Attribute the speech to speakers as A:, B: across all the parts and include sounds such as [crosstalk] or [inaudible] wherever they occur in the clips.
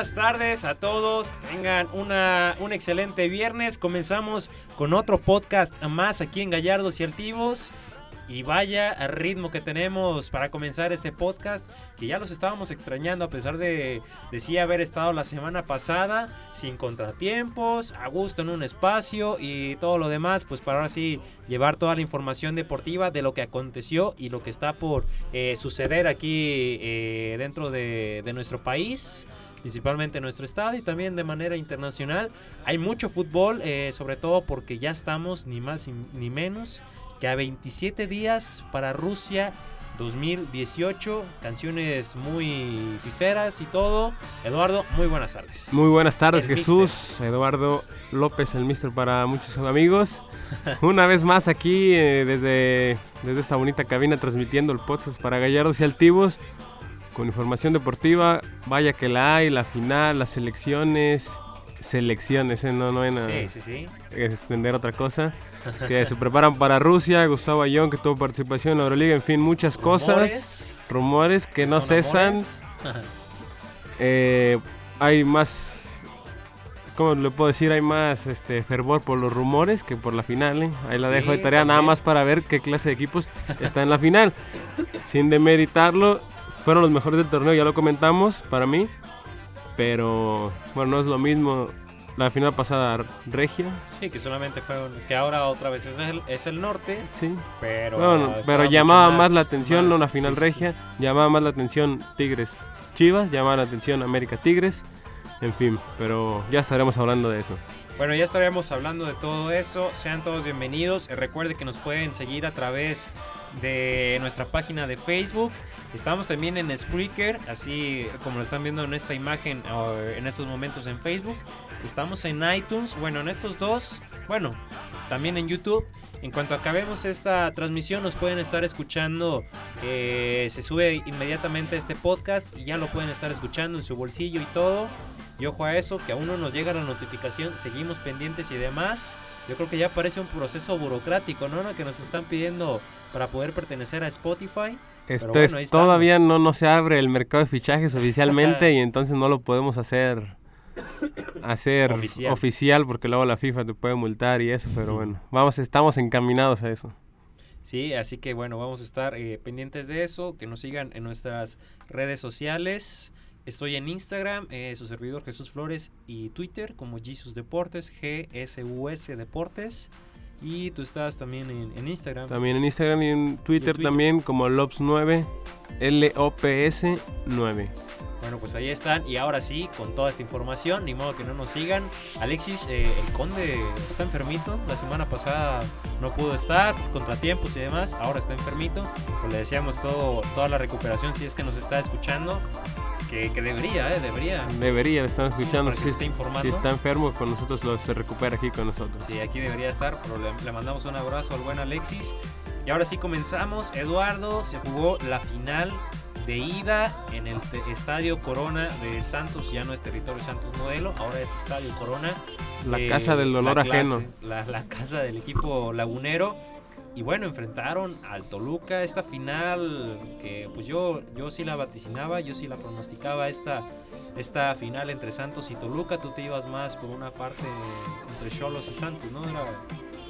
A: buenas tardes a todos. Tengan una, un excelente viernes. Comenzamos con otro podcast más aquí en Gallardos y Altivos. Y vaya ritmo que tenemos para comenzar este podcast, que ya los estábamos extrañando a pesar de, de sí haber estado la semana pasada, sin contratiempos, a gusto en un espacio y todo lo demás, pues para ahora sí llevar toda la información deportiva de lo que aconteció y lo que está por eh, suceder aquí eh, dentro de, de nuestro país principalmente en nuestro estado y también de manera internacional. Hay mucho fútbol, eh, sobre todo porque ya estamos ni más ni menos que a 27 días para Rusia 2018. Canciones muy fiferas y todo. Eduardo, muy buenas tardes.
B: Muy buenas tardes, Jesús. Eduardo López, el mister para muchos amigos. [laughs] Una vez más aquí eh, desde, desde esta bonita cabina transmitiendo el podcast para Gallardos y Altivos con información deportiva. Vaya que la hay, la final, las selecciones. Selecciones, ¿eh? no, no hay nada. Sí, sí, sí. Extender otra cosa. Que se preparan para Rusia. Gustavo Ayón, que tuvo participación en la Euroliga. En fin, muchas cosas. Rumores que no cesan. [laughs] Eh, hay más. ¿Cómo le puedo decir? Hay más este fervor por los rumores que por la final. ¿eh? Ahí la dejo de tarea nada más para ver qué clase de equipos está en la final. Sin demeritarlo, fueron los mejores del torneo, ya lo comentamos, para mí. Pero bueno, no es lo mismo la final pasada regia.
A: Sí, que solamente fue que ahora otra vez es el, es el norte.
B: Sí. Pero pero llamaba más, la atención una final regia, llamaba más la atención Tigres Chivas, llamaba la atención América Tigres. En fin, pero ya estaremos hablando de eso.
A: Bueno, ya estaremos hablando de todo eso. Sean todos bienvenidos. Recuerde que nos pueden seguir a través de nuestra página de Facebook. Estamos también en Spreaker, así como lo están viendo en esta imagen en estos momentos en Facebook. Estamos en iTunes, bueno, en estos dos, bueno, también en YouTube. En cuanto acabemos esta transmisión, nos pueden estar escuchando. Eh, se sube inmediatamente este podcast y ya lo pueden estar escuchando en su bolsillo y todo. Y ojo a eso, que aún no nos llega la notificación, seguimos pendientes y demás. Yo creo que ya parece un proceso burocrático, ¿no? Que nos están pidiendo para poder pertenecer a Spotify.
B: Este todavía no, no se abre el mercado de fichajes [laughs] oficialmente y entonces no lo podemos hacer hacer oficial. porque luego la FIFA te puede multar y eso, pero [laughs] bueno, vamos, estamos encaminados a eso.
A: Sí, así que bueno, vamos a estar eh, pendientes de eso, que nos sigan en nuestras redes sociales. Estoy en Instagram, eh, su servidor Jesús Flores y Twitter como Jesus Deportes, GSUS Deportes. Y tú estás también en, Instagram.
B: También en Instagram y en Twitter, también como LOPS9, L-O-P-S-9.
A: Bueno, pues ahí están. Y ahora sí, con toda esta información, ni modo que no nos sigan. Alexis, eh, el conde está enfermito. La semana pasada no pudo estar, contratiempos y demás. Ahora está enfermito. Pues le deseamos todo, toda la recuperación si es que nos está escuchando. Que, debería, ¿eh? Debería.
B: Debería, estar escuchando. si, está informando. si está enfermo, con nosotros lo, se recupera aquí con nosotros.
A: Sí, aquí debería estar. Pero le, le mandamos un abrazo al buen Alexis. Y ahora sí comenzamos. Eduardo se jugó la final de ida en el Estadio Corona de Santos, ya no es territorio Santos Modelo, ahora es Estadio Corona.
B: La casa del dolor ajeno.
A: La, la, casa del equipo lagunero. Y bueno, enfrentaron al Toluca esta final que pues yo, yo sí la vaticinaba, yo sí la pronosticaba esta, esta final entre Santos y Toluca. Tú te ibas más por una parte entre Cholos y Santos, ¿no? Era...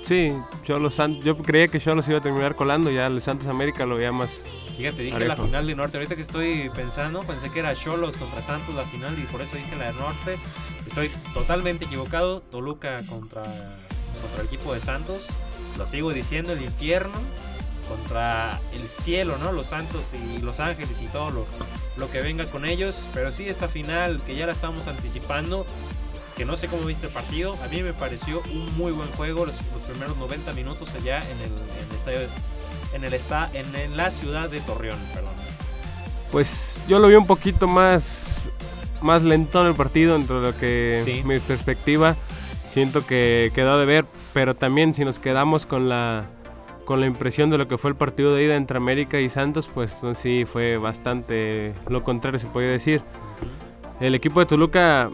B: Sí, Cholos Santos. Yo creía que Cholos iba a terminar colando, ya el Santos América lo veía más,
A: Fíjate, dije la final de norte. Ahorita que estoy pensando, pensé que era Cholos contra Santos la final y por eso dije la de norte. Estoy totalmente equivocado. Toluca contra, contra el equipo de Santos. Lo sigo diciendo, el infierno contra el cielo, ¿no? Los santos y los ángeles y todo lo, lo que venga con ellos. Pero sí, esta final que ya la estamos anticipando, que no sé cómo viste el partido, a mí me pareció un muy buen juego los, primeros 90 minutos allá en el, en el estadio en, el está, en, la ciudad de Torreón. Perdón.
B: Pues yo lo vi un poquito más, más lento en el partido, entre lo que mi perspectiva. Siento que quedó de ver, pero también si nos quedamos con la, con la impresión de lo que fue el partido de ida entre América y Santos, pues sí fue bastante lo contrario, se podría decir. El equipo de Toluca,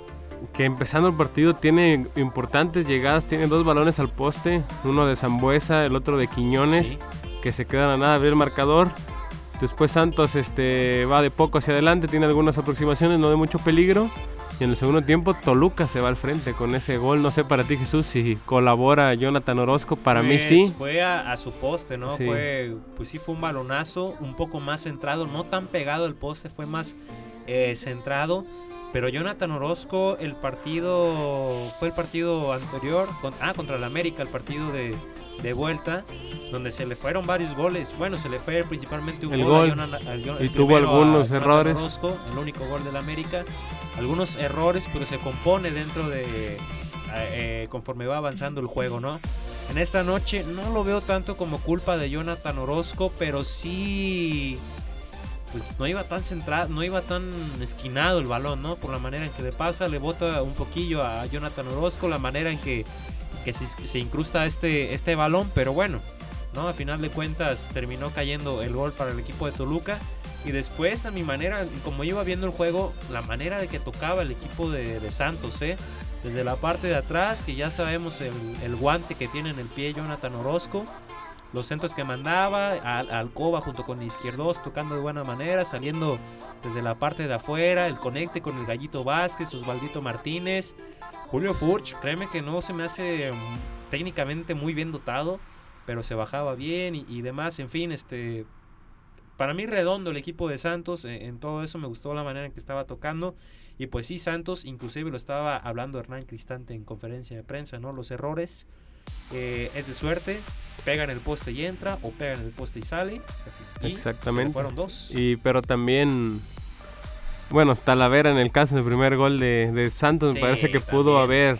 B: que empezando el partido tiene importantes llegadas, tiene dos balones al poste, uno de Zambuesa, el otro de Quiñones que se quedan a nada ver el marcador. Después Santos este, va de poco hacia adelante, tiene algunas aproximaciones, no de mucho peligro. Y en el segundo tiempo Toluca se va al frente con ese gol. No sé para ti Jesús si colabora Jonathan Orozco. Para mí
A: pues,
B: sí.
A: Fue a, su poste, ¿no? Fue, pues sí fue un balonazo un poco más centrado, no tan pegado el poste, fue más eh, centrado. Pero Jonathan Orozco, el partido, fue el partido anterior, ah, contra el América, el partido de, de vuelta, donde se le fueron varios goles. Bueno, se le fue principalmente un
B: gol, y tuvo algunos errores.
A: Orozco, el único gol del América. Algunos errores, pero se compone dentro de eh, conforme va avanzando el juego, ¿no? En esta noche no lo veo tanto como culpa de Jonathan Orozco, pero sí pues no iba tan centrado, no iba tan esquinado el balón, ¿no? Por la manera en que le pasa, le bota un poquillo a Jonathan Orozco, la manera en que que se, incrusta este, este balón, pero bueno, ¿no? A final de cuentas terminó cayendo el gol para el equipo de Toluca. Y después, a mi manera, como iba viendo el juego, la manera de que tocaba el equipo de, Santos, ¿eh? Desde la parte de atrás, que ya sabemos el, el, guante que tiene en el pie Jonathan Orozco. Los centros que mandaba, al, Alcoba junto con izquierdos, tocando de buena manera, saliendo desde la parte de afuera, el conecte con el Gallito Vázquez, Osvaldito Martínez, Julio Furch, créeme que no se me hace mm, técnicamente muy bien dotado, pero se bajaba bien y, demás. En fin, este, para mí redondo el equipo de Santos, en, en, todo eso me gustó la manera en que estaba tocando. Y pues sí, Santos, inclusive lo estaba hablando Hernán Cristante en conferencia de prensa, ¿no? Los errores eh, es de suerte, pegan el poste y entra, o pegan el poste y sale.
B: Exactamente.
A: fueron dos.
B: Y pero también bueno, Talavera en el caso del primer gol de, Santos me parece que pudo haber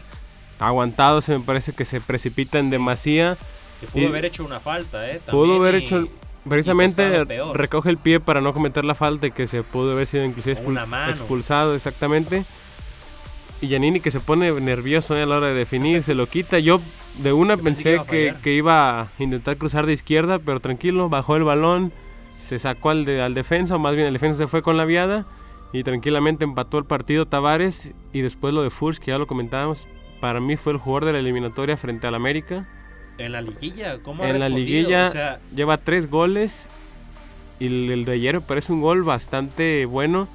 B: aguantado, se me parece que se precipita en demasía.
A: Que pudo haber hecho una falta, ¿eh?
B: pudo haber hecho, precisamente recoge el pie para no cometer la falta y que se pudo haber sido inclusive expulsado, exactamente. Y Giannini que se pone nervioso ¿eh? a la hora de definir, se lo quita. Yo de una pensé, que, que, iba a intentar cruzar de izquierda, pero tranquilo, bajó el balón, se sacó al, de, al defensa, o más bien el defensa se fue con la viada y tranquilamente empató el partido Tavares y después lo de Furs, que ya lo comentábamos, para mí fue el jugador de la eliminatoria frente al América.
A: En la liguilla, ¿cómo
B: En la liguilla lleva tres goles y el, de ayer parece un gol bastante bueno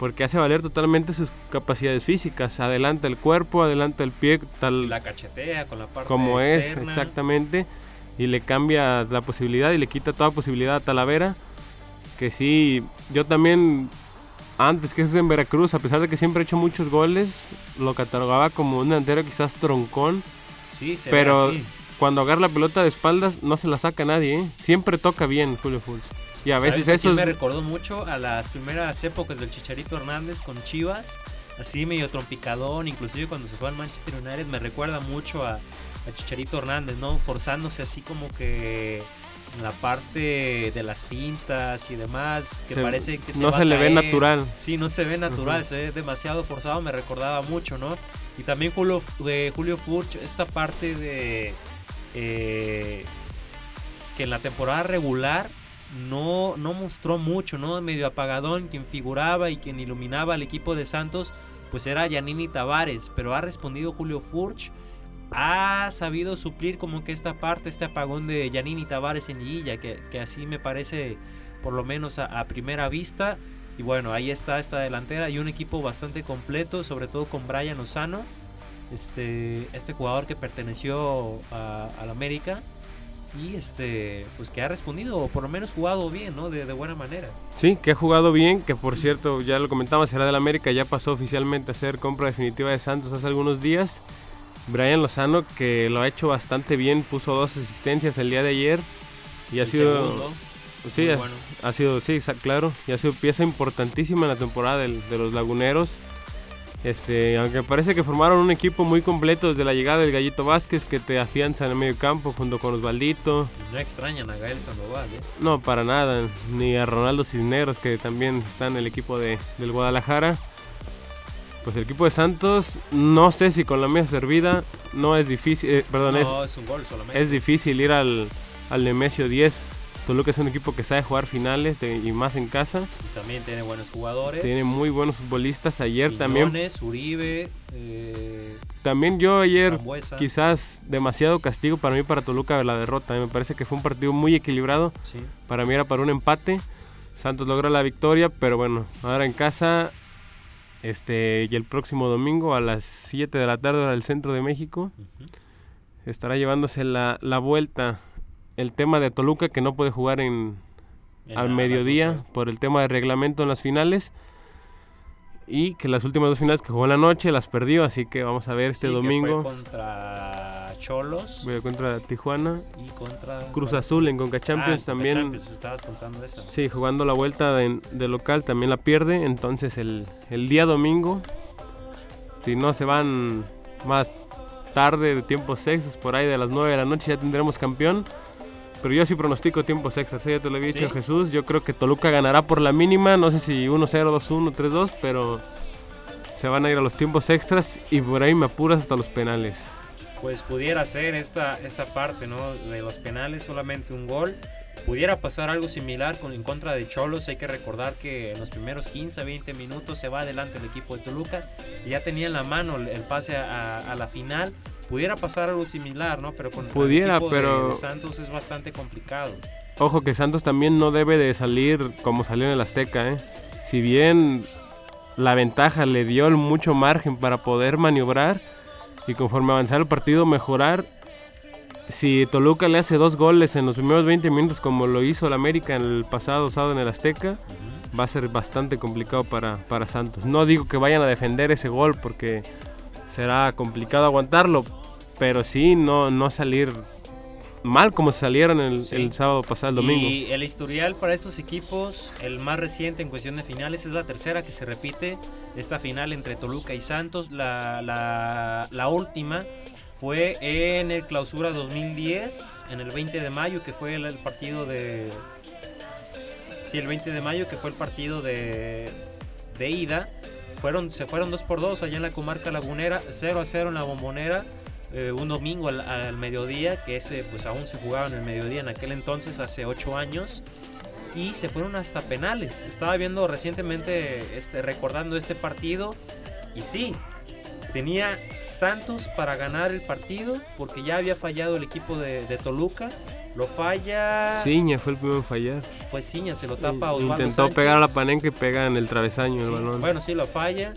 B: porque hace valer totalmente sus capacidades físicas. Adelanta el cuerpo, adelanta el pie, tal.
A: La cachetea con la parte
B: Como es, exactamente. Y le cambia la posibilidad y le quita toda posibilidad a Talavera. Que sí, yo también antes que es en Veracruz, a pesar de que siempre ha hecho muchos goles, lo catalogaba como un delantero quizás troncón.
A: Sí, se
B: pero cuando agarra la pelota de espaldas no se la saca nadie, ¿eh? siempre toca bien Julio Fulz.
A: Y a veces eso me recordó mucho a las primeras épocas del Chicharito Hernández con Chivas, así medio trompicadón, inclusive cuando se fue al Manchester United me recuerda mucho a, a Chicharito Hernández, ¿no? Forzándose así como que la parte de las pintas y demás, que parece que
B: no se le ve natural.
A: Sí, no se ve natural, se ve demasiado forzado, me recordaba mucho, ¿no? Y también Julio, de Julio Furch, esta parte de eh, que en la temporada regular no, no mostró mucho, ¿no? Medio apagadón, quien figuraba y quien iluminaba al equipo de Santos, pues era Yanini Tavares, pero ha respondido Julio Furch ha sabido suplir como que esta parte, este apagón de Yanini Tavares en Liguilla, que, así me parece por lo menos a, primera vista. Y bueno, ahí está esta delantera y un equipo bastante completo, sobre todo con Brian Osano, este, este jugador que perteneció al América y este pues que ha respondido o por lo menos jugado bien no de, de, buena manera.
B: Sí que ha jugado bien que por cierto ya lo comentaba será del América ya pasó oficialmente a ser compra definitiva de Santos hace algunos días. Brian Lozano que lo ha hecho bastante bien, puso dos asistencias el día de ayer y ha sido sí, ha, sido sí, claro, y ha sido pieza importantísima en la temporada de los Laguneros. Este, aunque parece que formaron un equipo muy completo desde la llegada del Gallito Vázquez que te afianza en el medio campo junto con Osvaldito.
A: No extrañan a Gael Sandoval, ¿eh?
B: No, para nada, ni a Ronaldo Cisneros que también está en el equipo de, del Guadalajara pues el equipo de Santos, no sé si con la mesa servida, no es difícil, eh, perdón, es, difícil ir al, al Nemesio 10. Toluca es un equipo que sabe jugar finales y más en casa.
A: también tiene buenos jugadores.
B: Tiene muy buenos futbolistas. Ayer también.
A: Uribe. Eh,
B: también yo ayer quizás demasiado castigo para mí para Toluca la derrota. Me parece que fue un partido muy equilibrado. Para mí era para un empate. Santos logra la victoria, pero bueno, ahora en casa Este, y el próximo domingo a las 7 de la tarde al centro de México estará llevándose la, la, vuelta. El tema de Toluca que no puede jugar en, al mediodía por el tema de reglamento en las finales y que las últimas dos finales que jugó en la noche las perdió, así que vamos a ver este domingo.
A: contra Cholos.
B: contra Tijuana.
A: Y contra
B: Cruz Azul en Conca Champions
A: ah,
B: también.
A: estabas contando eso.
B: Sí, jugando la vuelta de, local también la pierde, entonces el, el día domingo, si no se van más tarde de tiempos extras, por ahí de las 9 de la noche ya tendremos campeón. Pero yo sí pronostico tiempos extras, ¿eh? ya te lo había dicho Jesús. Yo creo que Toluca ganará por la mínima, no sé si 1-0, 2-1, 3-2, pero se van a ir a los tiempos extras y por ahí me apuras hasta los penales.
A: Pues pudiera ser esta, esta parte, ¿no? De los penales, solamente un gol. Pudiera pasar algo similar con, en contra de Cholos. Hay que recordar que en los primeros 15, 20 minutos se va adelante el equipo de Toluca. Y ya tenía en la mano el pase a, a la final pudiera pasar algo similar, ¿no? Pero con
B: pudiera,
A: el
B: pero
A: de, Santos es bastante complicado.
B: Ojo que Santos también no debe de salir como salió en el Azteca, ¿eh? Si bien la ventaja le dio mucho margen para poder maniobrar y conforme avanzar el partido mejorar. Si Toluca le hace dos goles en los primeros 20 minutos como lo hizo el América en el pasado sábado en el Azteca, va a ser bastante complicado para, para Santos. No digo que vayan a defender ese gol porque será complicado aguantarlo, pero sí no, no salir mal como salieron el, el, sábado pasado, el domingo.
A: Y el historial para estos equipos, el más reciente en cuestión de finales, es la tercera que se repite, esta final entre Toluca y Santos. La, la, la última fue en el clausura 2010, en el 20 de mayo, que fue el, partido de... Sí, el 20 de mayo, que fue el partido de, de ida. Fueron, se fueron 2 por 2 allá en la comarca lagunera, 0 a 0 en la bombonera eh, un domingo al, mediodía, que ese pues aún se jugaba en el mediodía en aquel entonces, hace 8 años, y se fueron hasta penales. Estaba viendo recientemente, este, recordando este partido, y sí, tenía Santos para ganar el partido, porque ya había fallado el equipo de, Toluca. Lo falla.
B: Ciña fue el primero en fallar.
A: Fue Ciña, se lo tapa Osvaldo
B: Intentó pegar a la panenca y pega en el travesaño el balón.
A: Bueno, sí, lo falla.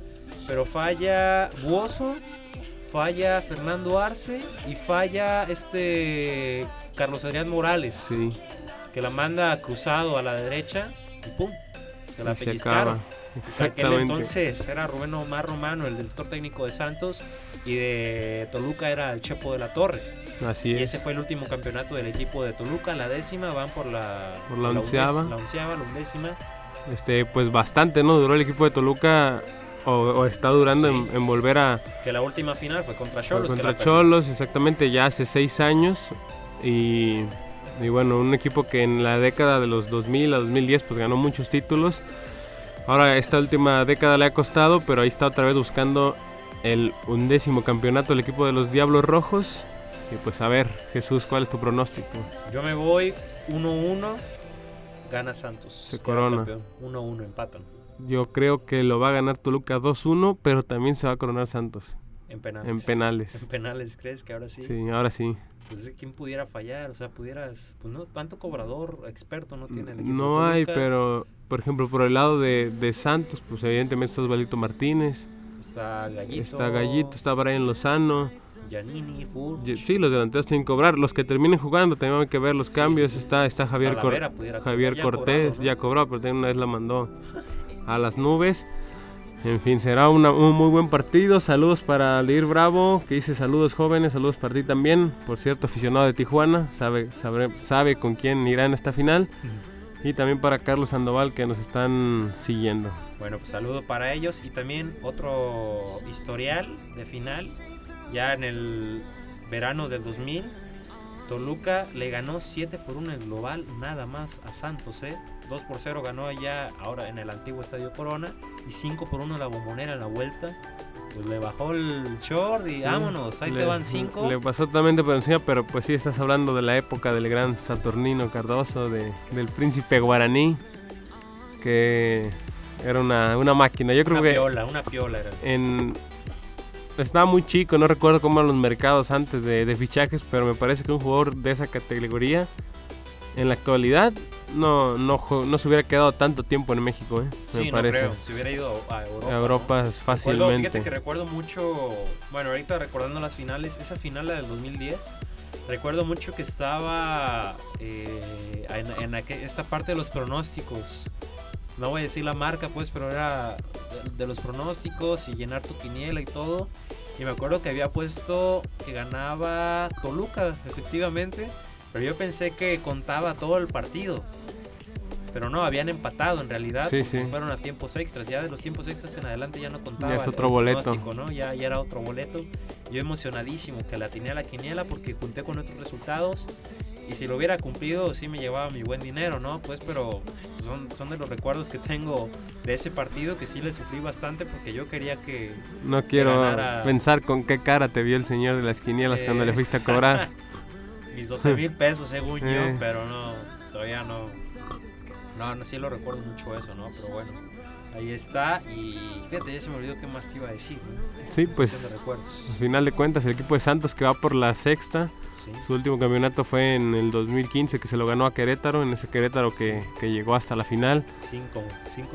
A: Pero falla Buoso falla Fernando Arce y falla este Carlos Adrián Morales.
B: Sí.
A: Que la manda cruzado a la derecha y pum, se la pellizcaron. Aquel entonces era Rubén Omar Romano, el director técnico de Santos, y de Toluca era el Chepo de la Torre.
B: Así
A: y
B: es.
A: ese fue el último campeonato del equipo de Toluca, la décima, van por la,
B: por la, onceava.
A: La onceava, la undécima.
B: Este, pues bastante, ¿no? Duró el equipo de Toluca o, está durando en, volver a...
A: Que la última final fue contra Cholos.
B: Contra Cholos, exactamente, ya hace seis años. Y, y, bueno, un equipo que en la década de los 2000 a 2010 pues ganó muchos títulos. Ahora esta última década le ha costado, pero ahí está otra vez buscando el undécimo campeonato el equipo de los Diablos Rojos. Y pues a ver, Jesús, ¿cuál es tu pronóstico?
A: Yo me voy 1-1, gana Santos.
B: Se corona.
A: 1-1, empatan.
B: Yo creo que lo va a ganar Toluca 2-1, pero también se va a coronar Santos.
A: En penales.
B: En penales. [laughs]
A: En penales, ¿crees que ahora sí?
B: Sí, ahora sí.
A: Pues ¿quién pudiera fallar? O sea, pudieras, pues no, tanto cobrador experto no tiene el
B: equipo. No hay, pero, por ejemplo, por el lado de, de Santos, pues evidentemente está Osvaldo Martínez.
A: Está Gallito.
B: Está Gallito, está Brian Lozano.
A: Giannini,
B: Sí, los delanteros tienen que cobrar. Los que terminen jugando también hay que ver los cambios. Está, está Javier, Javier Cortés, ya cobró, pero también una vez la mandó a las nubes. En fin, será un muy buen partido. Saludos para Leir Bravo, que dice saludos jóvenes, saludos para ti también. Por cierto, aficionado de Tijuana, sabe, sabe, sabe con quién irá en esta final. Y también para Carlos Sandoval, que nos están siguiendo.
A: Bueno, pues saludo para ellos. Y también otro historial de final, ya en el verano del 2000. Toluca le ganó 7 por 1 en global, nada más a Santos, ¿eh? 2 por 0 ganó allá, ahora en el antiguo Estadio Corona, y 5 por 1 la bombonera en la vuelta. Pues le bajó el short y vámonos, ahí te van 5.
B: Le pasó totalmente por encima, pero pues sí estás hablando de la época del gran Saturnino Cardoso, de, del príncipe guaraní, que era una, una máquina. Yo creo
A: una
B: que.
A: Piola, una piola era.
B: En, estaba muy chico, no recuerdo cómo eran los mercados antes de, de, fichajes, pero me parece que un jugador de esa categoría en la actualidad no, no, no se hubiera quedado tanto tiempo en México, ¿eh?
A: me parece. No Se hubiera ido a Europa.
B: A Europa fácilmente.
A: Recuerdo, fíjate que recuerdo mucho, bueno, ahorita recordando las finales, esa final la del 2010, recuerdo mucho que estaba eh, en, esta parte de los pronósticos. No voy a decir la marca, pues, pero era de los pronósticos y llenar tu quiniela y todo. Y me acuerdo que había puesto que ganaba Toluca, efectivamente. Pero yo pensé que contaba todo el partido. Pero no, habían empatado en realidad. Sí, sí. fueron a tiempos extras. Ya de los tiempos extras en adelante ya no contaba.
B: Ya es otro boleto.
A: ¿no? Ya, ya era otro boleto. Yo emocionadísimo que la tenía a la quiniela porque junté con otros resultados. Y si lo hubiera cumplido, sí me llevaba mi buen dinero, ¿no? Pues, pero son, son de los recuerdos que tengo de ese partido que sí le sufrí bastante porque yo quería que.
B: No quiero pensar con qué cara te vio el señor de las quinielas cuando le fuiste a cobrar. [laughs]
A: mis 12 mil pesos según yo, eh. pero no, todavía no. No, no, sí lo recuerdo mucho eso, ¿no? Pero bueno, ahí está. Y fíjate, ya se me olvidó qué más te iba a decir.
B: Sí, pues al final de cuentas, el equipo de Santos que va por la sexta su último campeonato fue en el 2015 que se lo ganó a Querétaro, en ese Querétaro que, llegó hasta la final.
A: Cinco,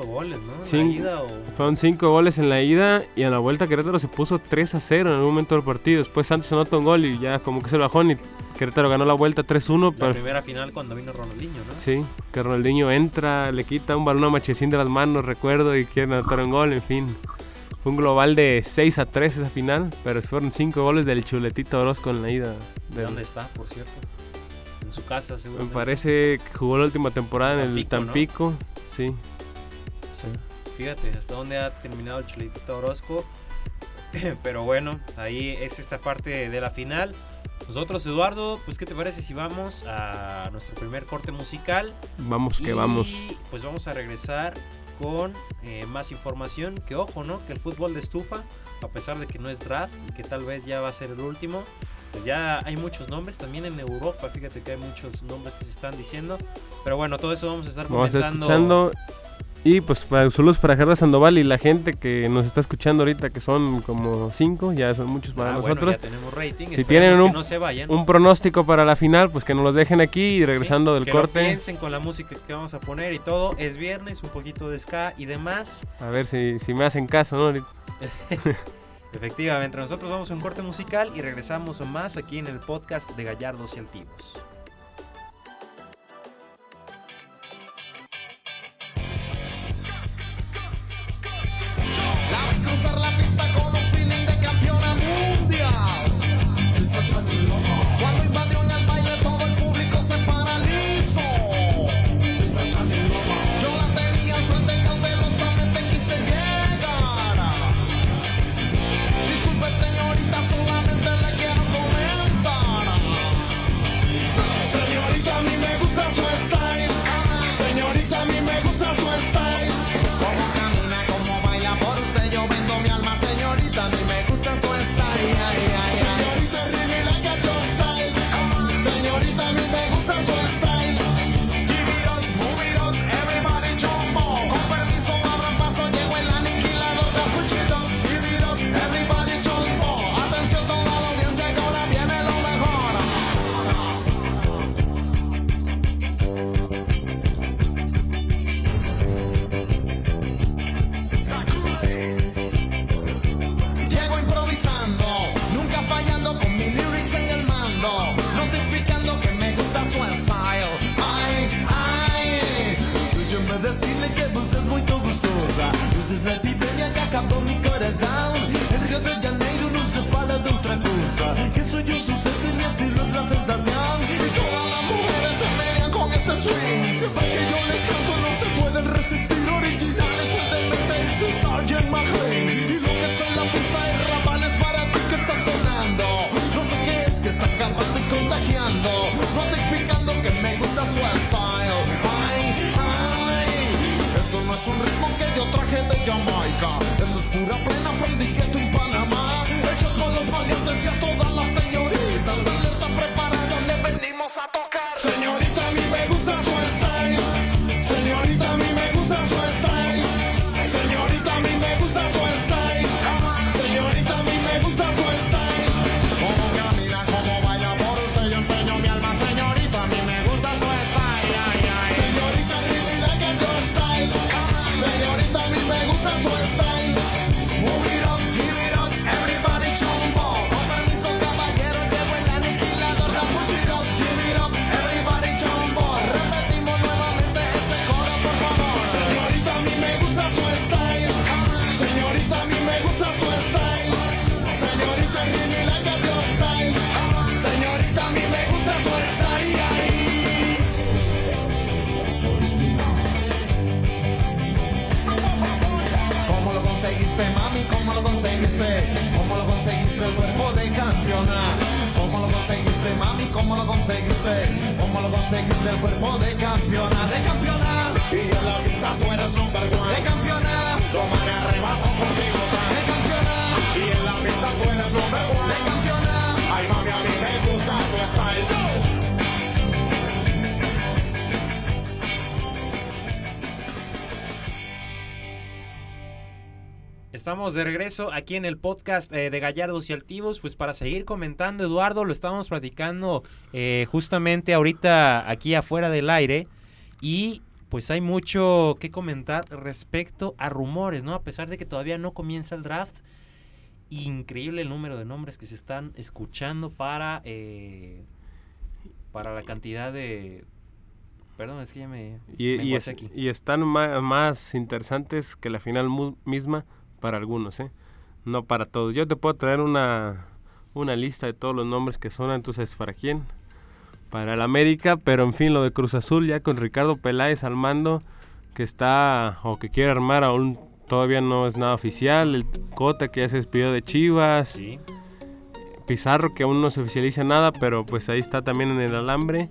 A: goles, ¿no? ¿En la ida o...
B: Fueron cinco goles en la ida y a la vuelta Querétaro se puso 3 a 0 en algún momento del partido. Después Santos anotó un gol y ya como que se bajó y Querétaro ganó la vuelta 3-1.
A: La primera final cuando vino Ronaldinho, ¿no?
B: Sí, que Ronaldinho entra, le quita un balón a Machecín de las manos, recuerdo, y quiere anotar un gol, en fin. Fue un global de 6 a 3 esa final, pero fueron 5 goles del chuletito Orozco en la ida.
A: ¿De dónde está, por cierto? En su casa, seguro.
B: Me parece que jugó la última temporada en el Tampico, sí.
A: Fíjate, hasta dónde ha terminado el chuletito Orozco. [clears throat] pero bueno, ahí es esta parte de la final. Nosotros, Eduardo, pues ¿qué te parece si vamos a nuestro primer corte musical?
B: Vamos que vamos.
A: Pues vamos a regresar con eh, más información. Que ojo, ¿no? Que el fútbol de estufa, a pesar de que no es draft y que tal vez ya va a ser el último, pues ya hay muchos nombres también en Europa. Fíjate que hay muchos nombres que se están diciendo. Pero bueno, todo eso vamos a estar comentando.
B: Y pues para, saludos para Gerardo Sandoval y la gente que nos está escuchando ahorita, que son como cinco, ya son muchos para ah, nosotros.
A: ya tenemos rating.
B: Si tienen un, un, pronóstico para la final, pues que nos los dejen aquí y regresando del corte.
A: piensen con la música que vamos a poner y todo. Es viernes, un poquito de ska y demás.
B: A ver si, si me hacen caso, ¿no? [laughs]
A: Efectivamente, nosotros vamos a un corte musical y regresamos más aquí en el podcast de Gallardos y Antiguos.
C: ¿Cómo lo conseguiste, mami? ¿Cómo lo conseguiste? ¿Cómo lo conseguiste el cuerpo de campeona? De campeona. Y a la vista tú eres un vergüenza. De campeona. Lo me arrebató contigo.
A: Estamos de regreso aquí en el podcast eh, de Gallardos y Altivos, pues para seguir comentando, Eduardo, lo estábamos platicando eh, justamente ahorita aquí afuera del aire y pues hay mucho que comentar respecto a rumores, ¿no? A pesar de que todavía no comienza el draft, increíble el número de nombres que se están escuchando para, eh, para la cantidad de... Perdón, es que ya me...
B: Y, aquí. y están más, más interesantes que la final misma para algunos, ¿eh? No para todos. Yo te puedo traer una, una lista de todos los nombres que son, entonces, ¿para quién? Para el América, pero en fin, lo de Cruz Azul ya con Ricardo Peláez al mando, que está o que quiere armar aún todavía no es nada oficial, el Cota que ya se despidió de Chivas, Pizarro que aún no se oficializa nada, pero pues ahí está también en el alambre.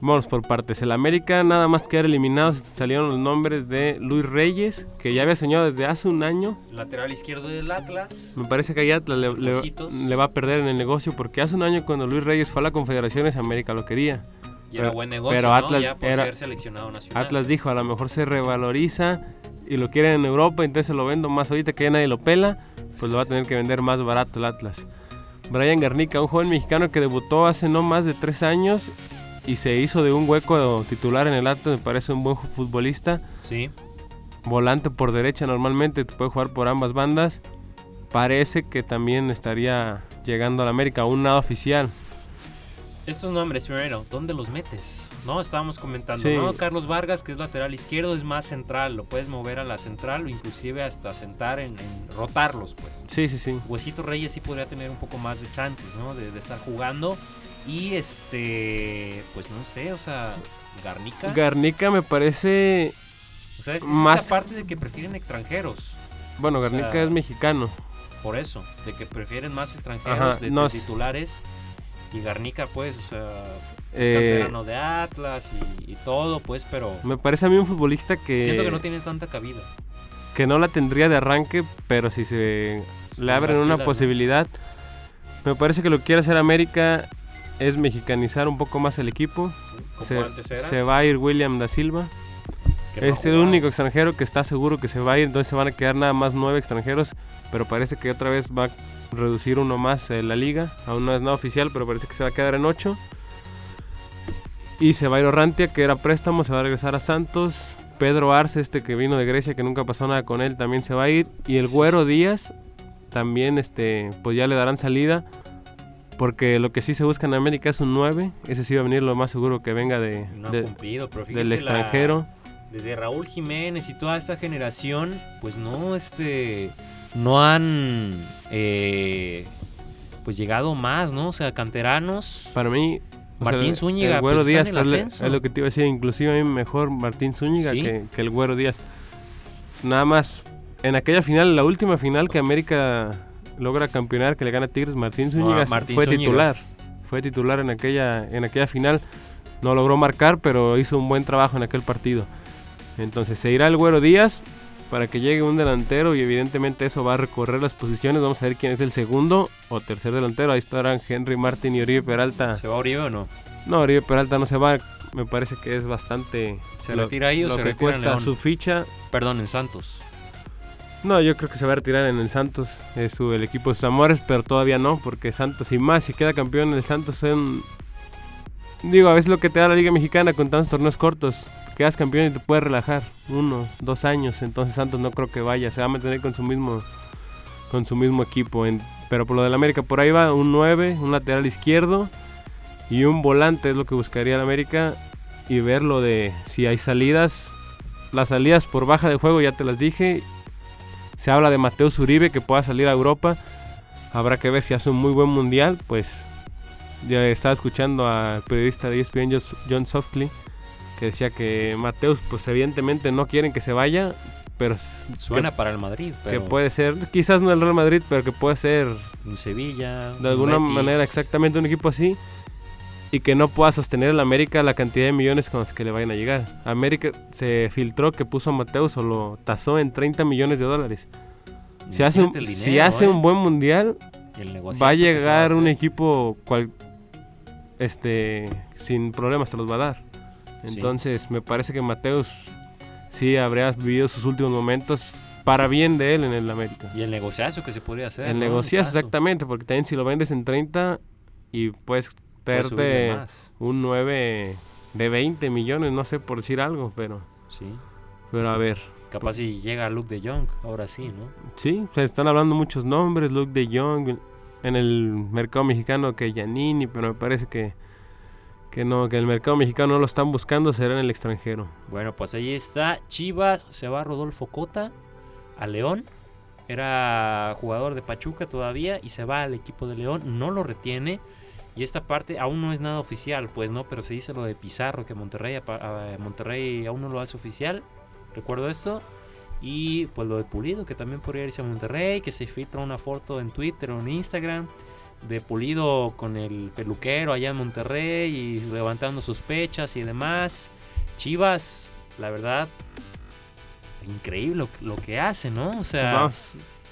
B: Vamos por partes. El América, nada más que eliminado, salieron los nombres de Luis Reyes, que ya había soñado desde hace un año.
A: Lateral izquierdo del Atlas.
B: Me parece que ahí Atlas le, va a perder en el negocio, porque hace un año cuando Luis Reyes fue a la Confederaciones, América lo quería.
A: Y era buen negocio, pero Atlas, ya por ser seleccionado nacional.
B: Atlas dijo, a lo mejor se revaloriza y lo quieren en Europa, entonces lo vendo más ahorita que ya nadie lo pela, pues lo va a tener que vender más barato el Atlas. Brian Garnica, un joven mexicano que debutó hace no más de tres años y se hizo de un hueco titular en el Atlas, me parece un buen futbolista.
A: Sí.
B: Volante por derecha normalmente, puede jugar por ambas bandas. Parece que también estaría llegando a la América, un nada oficial.
A: Estos nombres, primero, ¿dónde los metes? No, estábamos comentando, ¿no? Carlos Vargas, que es lateral izquierdo, es más central, lo puedes mover a la central o inclusive hasta sentar en, rotarlos, pues.
B: Sí, sí, sí.
A: Huesito Reyes sí podría tener un poco más de chances, ¿no? de estar jugando. Y este, pues no sé, o sea, Garnica.
B: Garnica me parece.
A: O sea, es, más parte de que prefieren extranjeros.
B: Bueno, Garnica es mexicano.
A: Por eso, de que prefieren más extranjeros de, titulares. Y Garnica, pues, o sea, es eh, de Atlas y, todo, pues, pero.
B: Me parece a mí un futbolista que.
A: Siento que no tiene tanta cabida.
B: Que no la tendría de arranque, pero si se le abren una posibilidad. Me parece que lo quiere hacer América es mexicanizar un poco más el equipo. se, va a ir William da Silva. Es el único extranjero que está seguro que se va a ir, entonces se van a quedar nada más nueve extranjeros, pero parece que otra vez va a reducir uno más en la liga. Aún no es nada oficial, pero parece que se va a quedar en ocho. Y se va a ir Orrantia, que era préstamo, se va a regresar a Santos. Pedro Arce, este que vino de Grecia, que nunca pasó nada con él, también se va a ir. Y el Güero Díaz, también este, pues ya le darán salida. Porque lo que sí se busca en América es un 9. Ese sí va a venir lo más seguro que venga de, del extranjero.
A: desde Raúl Jiménez y toda esta generación, pues no, este, no han, eh, pues llegado más, ¿no? O sea, canteranos.
B: Para mí,
A: Martín Zúñiga, el Güero pues, Díaz,
B: es lo que te iba a decir, inclusive a mí mejor Martín Zúñiga que, que el Güero Díaz. Nada más, en aquella final, la última final que América logra campeonar, que le gana Tigres, Martín Zúñiga fue titular. Fue titular en aquella, en aquella final. No logró marcar, pero hizo un buen trabajo en aquel partido. Entonces se irá el Güero Díaz para que llegue un delantero y evidentemente eso va a recorrer las posiciones. Vamos a ver quién es el segundo o tercer delantero. Ahí estarán Henry Martin y Oribe Peralta.
A: ¿Se va Oribe o no?
B: No, Oribe Peralta no se va. Me parece que es bastante.
A: ¿Se retira ahí o
B: lo
A: se
B: que cuesta su ficha.
A: Perdón, en Santos.
B: No, yo creo que se va a retirar en el Santos, es su, el equipo de sus amores, pero todavía no, porque Santos y más, si queda campeón en el Santos, son... Digo, a veces lo que te da la Liga Mexicana con tantos torneos cortos, quedas campeón y te puedes relajar uno, dos años, entonces Santos no creo que vaya, se va a mantener con su mismo, con su mismo equipo. pero por lo del América, por ahí va un 9, un lateral izquierdo y un volante es lo que buscaría el América y ver lo de si hay salidas. Las salidas por baja de juego ya te las dije se habla de Mateus Uribe que pueda salir a Europa. Habrá que ver si hace un muy buen mundial. Pues ya estaba escuchando al periodista de ESPN John Softly que decía que Mateus pues evidentemente no quieren que se vaya, pero
A: suena para el Madrid,
B: que puede ser quizás no el Real Madrid, pero que puede ser
A: en Sevilla,
B: de alguna manera exactamente un equipo así y que no pueda sostener el América la cantidad de millones con los que le vayan a llegar. América se filtró que puso a Mateus o lo tasó en 30 millones de dólares. Si hace, un, si hace un buen mundial, va a llegar un equipo cual, este sin problemas te los va a dar. Entonces, me parece que Mateus sí habría vivido sus últimos momentos para bien de él en el América.
A: Y el negociazo que se podría hacer.
B: El negociazo, exactamente, porque también si lo vendes en 30 y puedes un 9 de 20 millones, no sé por decir algo, pero.
A: Sí.
B: Pero a ver.
A: Capaz si llega Luke de Jong, ahora sí, ¿no?
B: Sí, se están hablando muchos nombres, Luke de Jong, en el mercado mexicano que Giannini, pero me parece que que no, que el mercado mexicano no lo están buscando, será en el extranjero.
A: Bueno, pues ahí está Chivas, se va Rodolfo Cota a León. Era jugador de Pachuca todavía y se va al equipo de León, no lo retiene. Y esta parte aún no es nada oficial, pues no, pero se dice lo de Pizarro, que Monterrey, Monterrey aún no lo hace oficial. Recuerdo esto. Y pues lo de Pulido, que también podría irse a Monterrey, que se filtra una foto en Twitter o en Instagram de Pulido con el peluquero allá en Monterrey y levantando sospechas y demás. Chivas, la verdad, increíble lo, que hace, ¿no? O sea,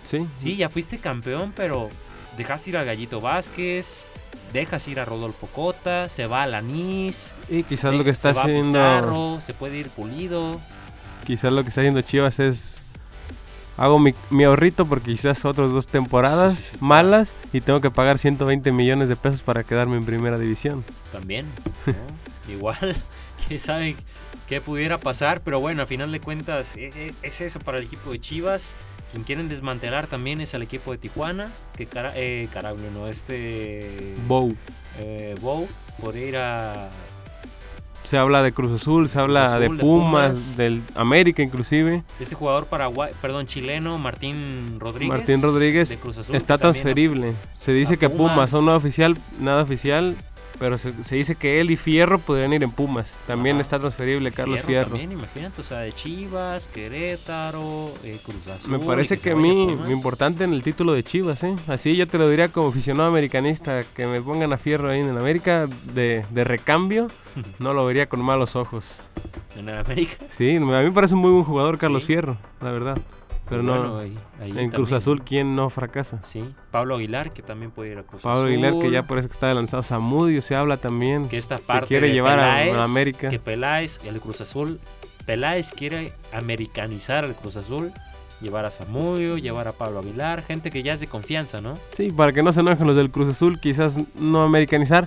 B: sí.
A: sí, ya fuiste campeón, pero dejaste ir a Gallito Vázquez, dejas ir a Rodolfo Cota, se va a Lanís.
B: Y quizás lo que está haciendo.
A: se puede ir Pulido.
B: Quizás lo que está haciendo Chivas es hago mi, ahorrito porque quizás otras dos temporadas malas y tengo que pagar 120 millones de pesos para quedarme en primera división.
A: También, [laughs] igual, [laughs] quién sabe qué pudiera pasar, pero bueno, a final de cuentas e, e, es, eso para el equipo de Chivas. Quien quieren desmantelar también es al equipo de Tijuana, que cara, eh, no, este...
B: Bow.
A: Eh, Bow, por ir a
B: se habla de Cruz Azul, se habla de, Pumas, del América inclusive.
A: Este jugador paraguay, perdón, chileno, Martín Rodríguez.
B: Martín Rodríguez está transferible. Se dice que Pumas, son nada oficial, nada oficial, pero se, dice que él y Fierro podrían ir en Pumas. También está transferible Carlos Fierro.
A: También, imagínate, o sea, de Chivas, Querétaro, eh, Cruz Azul.
B: Me parece que, a mí, lo importante en el título de Chivas, ¿eh? Así yo te lo diría como aficionado americanista, que me pongan a Fierro ahí en América de, de recambio, [laughs] no lo vería con malos ojos.
A: ¿En América?
B: Sí, a mí me parece un muy buen jugador Carlos Fierro, la verdad. Pero no, en Cruz Azul, ¿quién no fracasa?
A: Sí, Pablo Aguilar, que también puede ir a Cruz
B: Azul. Pablo Aguilar, que ya por eso que está lanzado. Samudio se habla también.
A: Que esta parte
B: se quiere llevar a, América.
A: Que Peláez, el Cruz Azul, Peláez quiere americanizar al Cruz Azul. Llevar a Samudio, llevar a Pablo Aguilar, gente que ya es de confianza, ¿no?
B: Sí, para que no se enojen los del Cruz Azul, quizás no americanizar,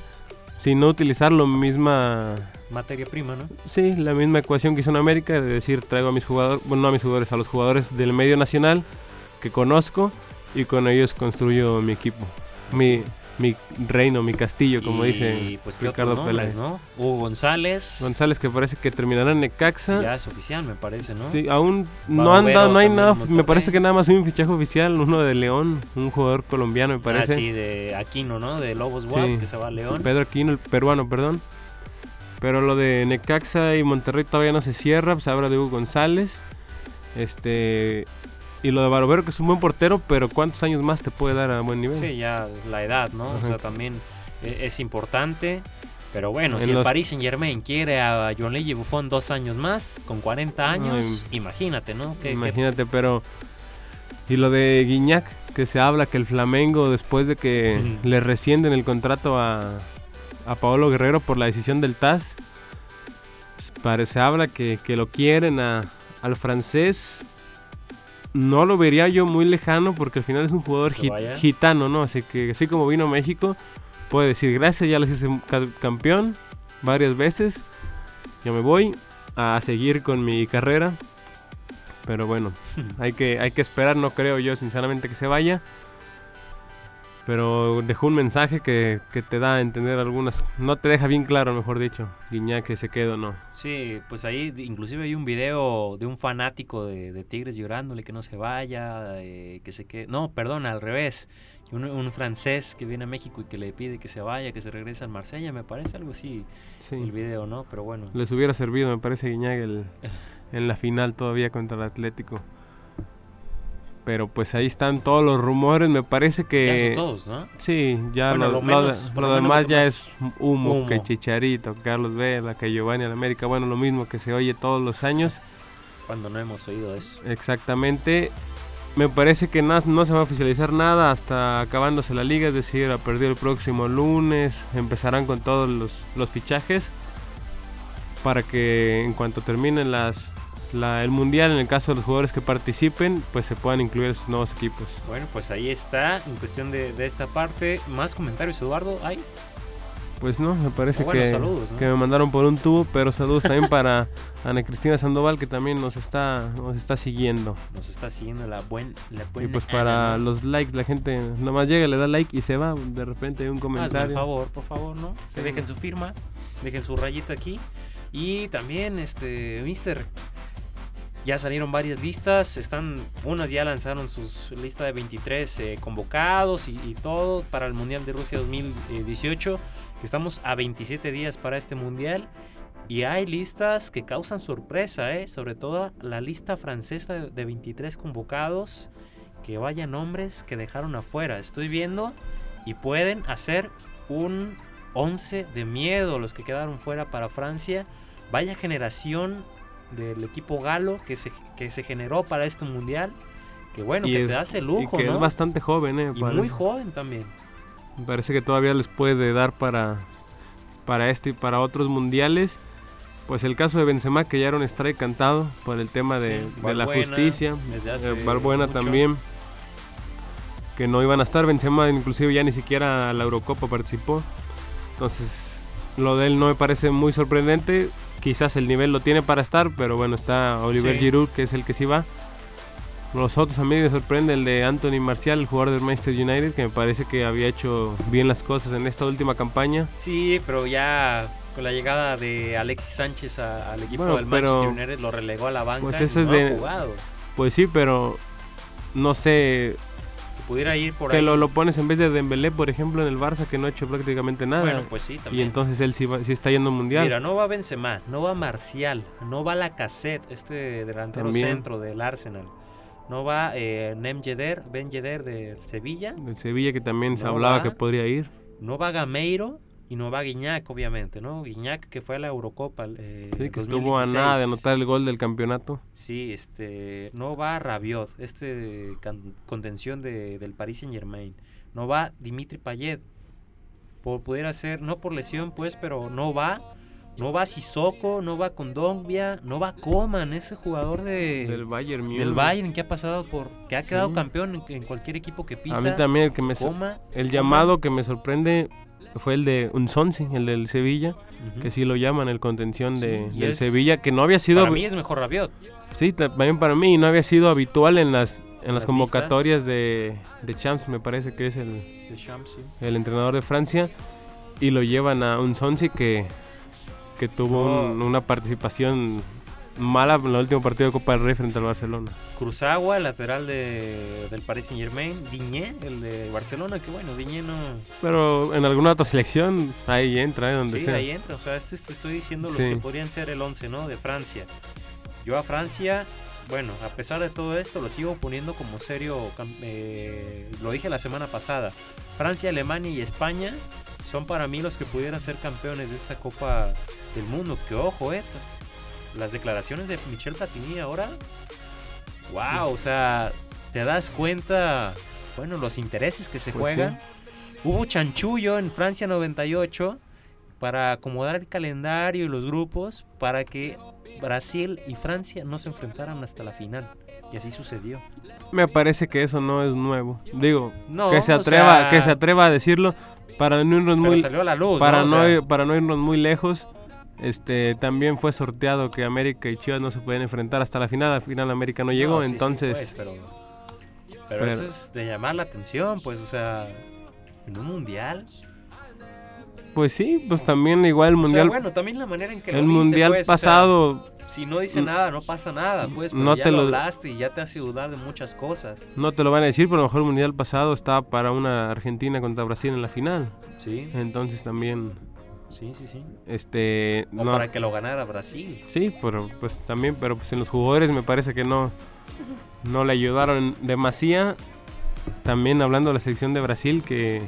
B: sino utilizar la misma
A: materia prima, ¿no?
B: Sí, la misma ecuación que hizo en América, de decir, traigo a mis jugadores, bueno, no a mis jugadores, a los jugadores del medio nacional que conozco y con ellos construyo mi equipo. Mi, mi reino, mi castillo, como dice
A: pues, Ricardo Peláez. ¿no? Hugo González.
B: González que parece que terminará en Necaxa.
A: Ya es oficial, me parece, ¿no?
B: Sí, aún no anda, no hay nada, me parece que nada más un fichaje oficial, uno de León, un jugador colombiano, me parece. Ah,
A: sí, de Aquino, ¿no? De Lobos WAP, que se va a León.
B: Pedro Aquino, el peruano, perdón. Pero lo de Necaxa y Monterrey todavía no se cierra, pues habla de Hugo González. Este y lo de Barovero, que es un buen portero, pero ¿cuántos años más te puede dar a buen nivel?
A: Sí, ya la edad, ¿no? O sea, también e, es importante. Pero bueno, si el Paris Saint Germain quiere a John Leggy Buffon dos años más, con 40 años, imagínate, ¿no?
B: imagínate, pero... Y lo de Guiñac, que se habla que el Flamengo, después de que le rescienden el contrato a, a Paolo Guerrero por la decisión del TAS, parece habla que, que lo quieren a, al francés no lo vería yo muy lejano porque al final es un jugador gitano, ¿no? Así que así como vino a México, puede decir gracias, ya les hice campeón varias veces. Yo me voy a seguir con mi carrera. Pero bueno, [laughs] hay que, hay que esperar, no creo yo sinceramente que se vaya. Pero dejó un mensaje que, te da a entender algunas, no te deja bien claro, mejor dicho, Guiñac que se quedó o no.
A: Sí, pues ahí inclusive hay un video de un fanático de, Tigres llorándole que no se vaya, que se quede, no, perdón, al revés, un, francés que viene a México y que le pide que se vaya, que se regrese al Marsella, me parece algo así el video, ¿no? Pero bueno.
B: Les hubiera servido, me parece, Guiñac el, [laughs] en la final todavía contra el Atlético. Pero pues ahí están todos los rumores, me parece que...
A: Ya son todos, ¿no?
B: Sí, ya
A: Bueno,
B: lo,
A: lo menos-
B: lo
A: lo menos
B: demás ya es humo,
A: humo.
B: que Chicharito, que Carlos Vela, que Giovanni en América, bueno, lo mismo que se oye todos los años.
A: Cuando no hemos oído eso.
B: Exactamente. Me parece que na- no se va a oficializar nada hasta acabándose la liga, es decir, a partir del próximo lunes empezarán con todos los, los fichajes para que en cuanto terminen las, la- el mundial, en el caso de los jugadores que participen, pues se puedan incluir sus nuevos equipos.
A: Bueno, pues ahí está, en cuestión de, de esta parte. ¿Más comentarios, Eduardo? ¿Hay?
B: Pues no, me parece
A: Ah, bueno,
B: que,
A: saludos, ¿no?
B: que me mandaron por un tubo, pero saludos también para [laughs] Ana Cristina Sandoval que también nos está, nos está siguiendo.
A: Nos está siguiendo la, buen, la buena
B: Y pues para
A: Ana, ¿no?
B: los likes, la gente nomás llega, le da like y se va. De repente hay un comentario.
A: el favor, por favor, ¿no?
B: Sí.
A: Que dejen su firma, dejen su rayita aquí. Y también, este, Mister, ya salieron varias listas. Están, unas ya lanzaron sus lista de 23 eh, convocados y, todo para el Mundial de Rusia 2018. Estamos a 27 días para este Mundial. Y hay listas que causan sorpresa, ¿eh? sobre todo la lista francesa de, de 23 convocados. Que vaya nombres que dejaron afuera. Estoy viendo y pueden hacer un 11 de miedo los que quedaron fuera para Francia. Vaya generación del equipo galo que se, que se generó para este mundial. Que bueno,
B: Y
A: que
B: es-
A: te hace
B: y
A: lujo,
B: que
A: ¿no?
B: es bastante joven, eh.
A: Y
B: parece.
A: muy joven también.
B: Me parece que todavía les puede dar para, para este y para otros mundiales. Pues el caso de Benzema, que ya era un strike cantado por el tema de,
A: Sí,
B: de la justicia.
A: desde hace
B: Eh, también. Que no iban a estar. Benzema inclusive ya ni siquiera a la Eurocopa participó. Entonces, lo de él no me parece muy sorprendente. Quizás el nivel lo tiene para estar, pero bueno, está Oliver
A: Sí.
B: Giroud, que es el que sí va. Los otros a mí me sorprende el de Anthony Marcial, el jugador del Manchester United, que me parece que había hecho bien las cosas en esta última campaña.
A: Sí, pero ya con la llegada de Alexis Sánchez a- al equipo
B: Bueno,
A: del Manchester United lo relegó a la banca
B: Pues
A: y
B: ese es de-
A: jugado.
B: Pues sí, pero no sé,
A: pudiera ir por
B: que
A: ahí.
B: lo, lo pones en vez de Dembélé, por ejemplo, en el Barça, que no ha hecho prácticamente nada.
A: Bueno, pues sí,
B: y
A: también.
B: entonces él sí, va- sí está yendo al mundial.
A: Mira, no va Benzema, no va Marcial, no va Lacazette, este delantero
B: También.
A: centro del Arsenal. No va eh, Nem Yedder, Ben Yedder de Sevilla.
B: El Sevilla que también se hablaba
A: va.
B: que podría ir.
A: No va Gameiro y no va Guiñac, obviamente, ¿no? Guiñac que fue a la Eurocopa. eh,
B: Sí, que estuvo a
A: 2016.
B: nada de anotar el gol del campeonato.
A: Sí, este, no va Rabiot, este can- contención de, del Paris Saint Germain. No va Dimitri Payet. Por, pudiera ser, no por lesión, pues, pero no va. No va Sissoko, no va Kondogbia, no va Coman, ese jugador de,
B: del Bayern
A: del Bayern que ha pasado por, que ha quedado
B: Sí.
A: campeón en, en cualquier equipo que pisa.
B: A mí también el que me
A: Coma,
B: el llamado que me sorprende fue el de Unsonsi, el del Sevilla, que sí lo llaman el contención de,
A: Sí,
B: del
A: es-
B: Sevilla, que no había sido
A: Para mí es mejor Rabiot.
B: Sí, también para mí no había sido habitual en las en las
A: Las
B: convocatorias de, de Champs, me parece que es el,
A: de Champs, sí.
B: el entrenador de Francia y lo llevan a un Sonsi que, que tuvo un- una participación mala en el último partido de Copa del Rey frente al Barcelona.
A: Cruzagua, el lateral de, del Paris Saint Germain. Diñé, el de Barcelona, que bueno, Diñé no.
B: Pero en alguna otra selección ahí entra, ¿eh? donde
A: Sí,
B: sea.
A: ahí entra. O sea, este te estoy diciendo los
B: Sí.
A: que podrían ser el 11, ¿no? De Francia. Yo a Francia, bueno, a pesar de todo esto, lo sigo poniendo como serio. eh, lo dije la semana pasada. Francia, Alemania y España son para mí los que pudieran ser campeones de esta Copa del Mundo. Que ojo, eh. Las declaraciones de Michel Platini ahora. Wow, o sea, te das cuenta, bueno, los intereses que se
B: Pues
A: juegan. Hubo chanchullo en Francia 98 para acomodar el calendario y los grupos para que Brasil y Francia no se enfrentaran hasta la final. Y así sucedió.
B: Me parece que eso no es nuevo. Digo,
A: No,
B: que se
A: o
B: atreva,
A: sea,
B: que se atreva a decirlo para no irnos muy
A: salió a la luz.
B: para
A: ¿no? O sea,
B: para no irnos muy lejos. Este también fue sorteado que América y Chivas no se pueden enfrentar hasta la final, al final América no llegó,
A: no, sí, sí,
B: entonces
A: pues, pero, pero
B: pero-
A: eso es de llamar la atención, pues, o sea, en un mundial.
B: pues sí, pues también igual el
A: O sea,
B: mundial
A: bueno, también la manera en que lo
B: el
A: dice,
B: mundial
A: pues, o sea,
B: pasado
A: si no dice nada, no pasa nada, pues, pero
B: no
A: ya
B: te
A: lo- hablaste y ya te hace dudar de muchas cosas.
B: no te lo van a decir, pero a lo mejor el mundial pasado estaba para una Argentina contra Brasil en la final.
A: Sí.
B: Entonces también
A: Sí, sí, sí.
B: Este,
A: no, para que lo ganara Brasil.
B: Sí, pero pues también, pero pues en los jugadores me parece que no, no le ayudaron demasiado. También hablando de la selección de Brasil, que,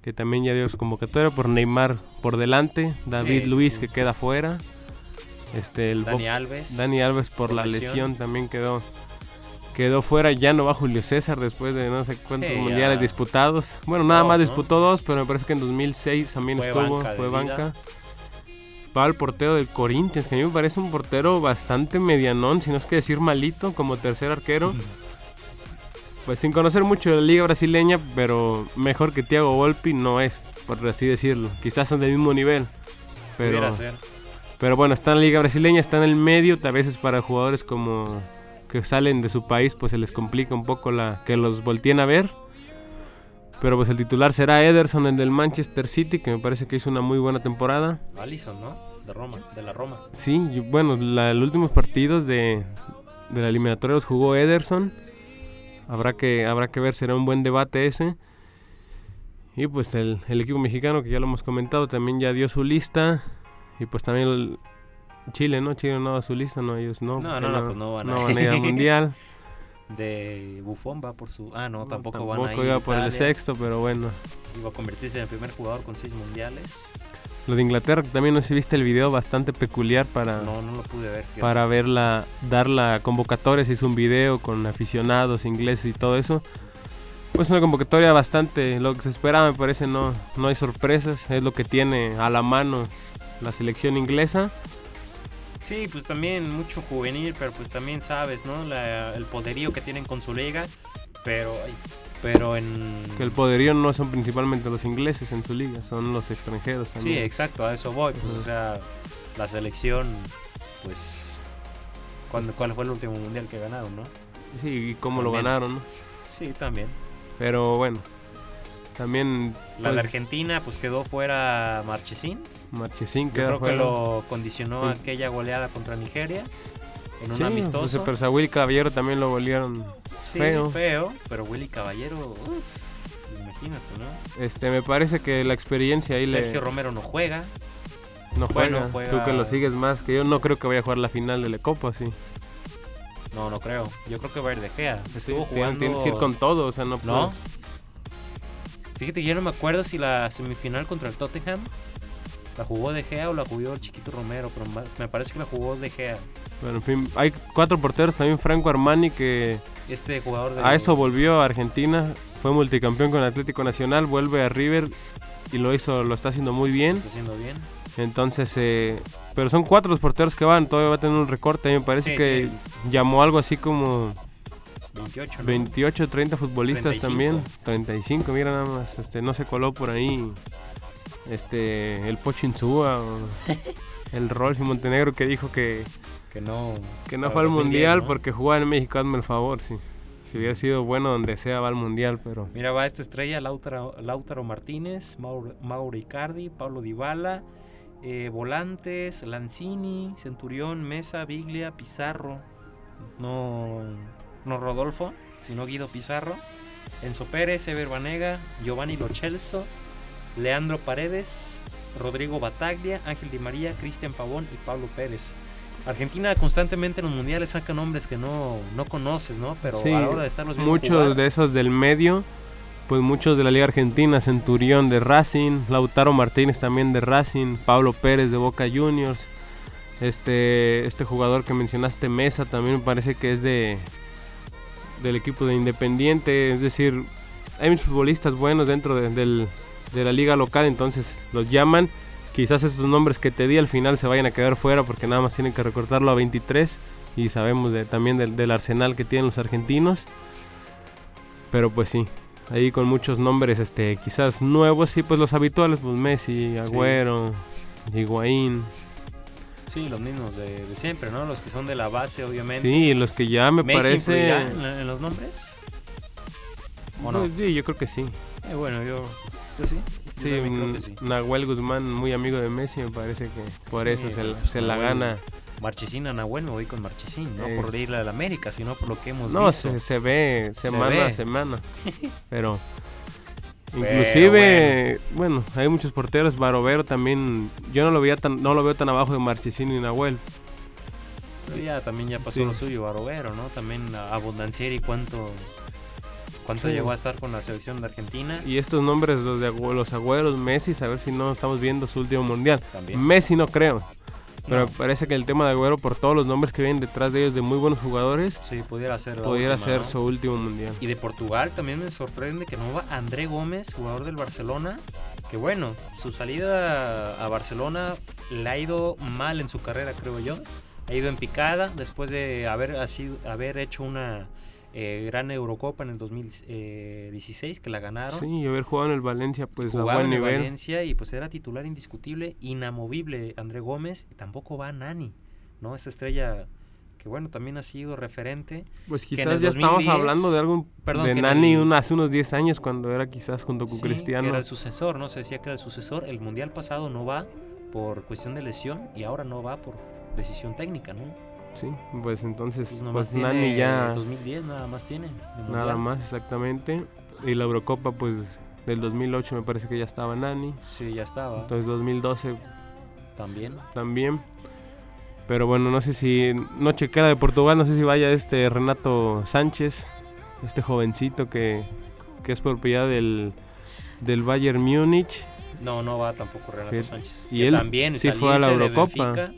B: que también ya dio su convocatoria por Neymar por delante, David Luis que queda fuera. Este, el
A: Dani Alves.
B: Dani Alves por, la lesión. también quedó quedó fuera. Ya no va Julio César después de no sé cuántos mundiales disputados. Bueno, nada más disputó dos, pero me parece que en 2006 también estuvo, fue banca. Va al portero del Corinthians, que a mí me parece un portero bastante medianón, si no es que decir malito, como tercer arquero. Pues sin conocer mucho de la liga brasileña, pero mejor que Thiago Volpi no es, por así decirlo. Quizás son del mismo nivel. Pero, pero bueno, está en la liga brasileña, está en el medio, a veces para jugadores como que salen de su país, pues se les complica un poco la que los volteen a ver. Pero pues el titular será Ederson, el del Manchester City, que me parece que hizo una muy buena temporada.
A: Allison, ¿no? De Roma, de la Roma.
B: Sí, bueno, los últimos partidos de, de la eliminatoria los jugó Ederson. Habrá que, habrá que ver, será un buen debate ese. Y pues el, el equipo mexicano, que ya lo hemos comentado, también ya dio su lista. Y pues también Chile, ¿no? Chile no va a su lista, no, ellos no.
A: No, no, no, pues no van
B: a, no ir al [laughs] mundial.
A: De Buffon va por su. Ah, no, tampoco, van a
B: ir. iba por el sexto, pero bueno.
A: Iba a convertirse en el primer jugador con seis mundiales.
B: Lo de Inglaterra, también no sé si viste el video bastante peculiar para.
A: No, no lo pude ver.
B: Para verla, dar la convocatoria. Se hizo un video con aficionados ingleses y todo eso. Pues una convocatoria bastante lo que se esperaba, me parece. No, no hay sorpresas. Es lo que tiene a la mano la selección inglesa.
A: Sí, pues también mucho juvenil, pero pues también sabes, ¿no? el poderío que tienen con su liga, pero pero en...
B: Que el poderío no son principalmente los ingleses en su liga, son los extranjeros también.
A: Sí, exacto, a eso voy. Pues, o sea, la selección, pues... ¿cuándo, ¿Cuál fue el último mundial que ganaron, no?
B: Sí, y cómo lo ganaron, ¿no?
A: Sí, también.
B: Pero bueno, también...
A: La de pues Argentina, pues quedó fuera Marchesín.
B: Marchesín
A: creo que lo condicionó aquella goleada contra Nigeria en un sí, amistoso.
B: Pues, pero a Willy Caballero también lo golearon
A: sí, feo. feo. pero Willy Caballero, imagínate, ¿no?
B: Este, me parece que la experiencia ahí
A: le... Sergio Romero no juega.
B: No juega. Tú que lo sigues más, que yo no creo que vaya a jugar la final de la Copa, sí.
A: No, no creo. Yo creo que va a ir de Gea. Estuvo jugando...
B: Tienes que ir con todo, o sea, no,
A: ¿No? Fíjate que yo no me acuerdo si la semifinal contra el Tottenham ¿La jugó De Gea o la jugó el Chiquito Romero? Pero me parece que la jugó De Gea.
B: Bueno, en fin, hay cuatro porteros. También Franco Armani que...
A: Este jugador
B: de... A eso volvió a Argentina. Fue multicampeón con Atlético Nacional. Vuelve a River y lo hizo, lo está haciendo muy bien.
A: Lo está haciendo bien.
B: Entonces, eh, pero son cuatro los porteros que van. Todavía va a tener un recorte. A mí me parece que llamó algo así como...
A: 28, ¿no?
B: 28, 30 futbolistas también. 35, mira nada más. Este, no se coló por ahí este el Pochinzúa o el Rolf Montenegro que dijo que
A: que no
B: que no fue al mundial porque jugaba en México hazme el favor sí. Si hubiera sido bueno donde sea va al mundial pero
A: mira va esta estrella Lautaro, Lautaro Martínez Mauro, Mauro Icardi Pablo Dybala eh, volantes Lanzini Centurión Mesa Biglia Pizarro no no Rodolfo sino Guido Pizarro Enzo Pérez Ever Banega Giovanni Lochelso Leandro Paredes, Rodrigo Bataglia, Ángel Di María, Cristian Pavón y Pablo Pérez. Argentina constantemente en los mundiales saca nombres que no, no conoces, ¿no? Pero a la hora de estarlos
B: viendo Muchos de esos del medio, pues muchos de la Liga Argentina, Centurión de Racing, Lautaro Martínez también de Racing, Pablo Pérez de Boca Juniors, este, este jugador que mencionaste, Mesa, también me parece que es de del equipo de Independiente, es decir, hay muchos futbolistas buenos dentro del, de la liga local, entonces los llaman. Quizás esos nombres que te di al final se vayan a quedar fuera porque nada más tienen que recortarlo a 23 y sabemos de, también del, arsenal que tienen los argentinos. Pero pues sí, ahí con muchos nombres este quizás nuevos y pues los habituales, pues Messi, Agüero, Higuaín.
A: Sí, los mismos de, siempre, ¿no? Los que son de la base, obviamente.
B: Sí, los que ya me parece...
A: En, en, los nombres?
B: ¿O no? Sí, yo creo que sí.
A: Eh, bueno, yo
B: sí. Nahuel Guzmán, muy amigo de Messi, me parece que por eso se, la gana.
A: Marchesín a Nahuel, me voy con Marchesín, no por irle al América, sino por lo que hemos
B: no,
A: visto.
B: No, se, ve semana a semana. [laughs] pero Inclusive, bueno. hay muchos porteros, Barovero también, yo no lo veía tan, no lo veo tan abajo de Marchesino y Nahuel.
A: ya también ya pasó lo suyo Barovero, ¿no? También Abundancieri cuánto cuánto llegó a estar con la selección de Argentina.
B: Y estos nombres los de los Agüeros, Messi, a ver si no estamos viendo su último mundial. Messi no creo. Pero parece que el tema de Agüero, por todos los nombres que vienen detrás de ellos, de muy buenos jugadores,
A: sí, pudiera ser,
B: pudiera ser su último mundial.
A: Y de Portugal también me sorprende que no va André Gómez, jugador del Barcelona, que bueno, su salida a Barcelona le ha ido mal en su carrera, creo yo. Ha ido en picada después de haber, haber hecho una eh, gran Eurocopa en el 2016 que la ganaron.
B: Sí, y haber jugado en el Valencia, pues
A: a buen en Valencia y pues era titular indiscutible, inamovible André Gómez, y tampoco va Nani, ¿no? Esa estrella que bueno, también ha sido referente.
B: Pues quizás ya estamos hablando de algo perdón, de Nani hace unos 10 años cuando era quizás junto con Cristiano. Que
A: era el sucesor, ¿no? Se decía que era el sucesor. El Mundial pasado no va por cuestión de lesión y ahora no va por decisión técnica, ¿no?
B: Sí, pues entonces, pues, pues Nani ya...
A: 2010 nada más tiene.
B: Nada más, exactamente. Y la Eurocopa, pues del 2008 me parece que ya estaba Nani.
A: Sí, ya estaba.
B: Entonces 2012...
A: También.
B: También. Pero bueno, no sé si... No chequé de Portugal, no sé si vaya este Renato Sánchez, este jovencito que, que es propiedad del, del Bayern Múnich.
A: No, no va tampoco Renato Sánchez.
B: Y él también sí fue a la Eurocopa.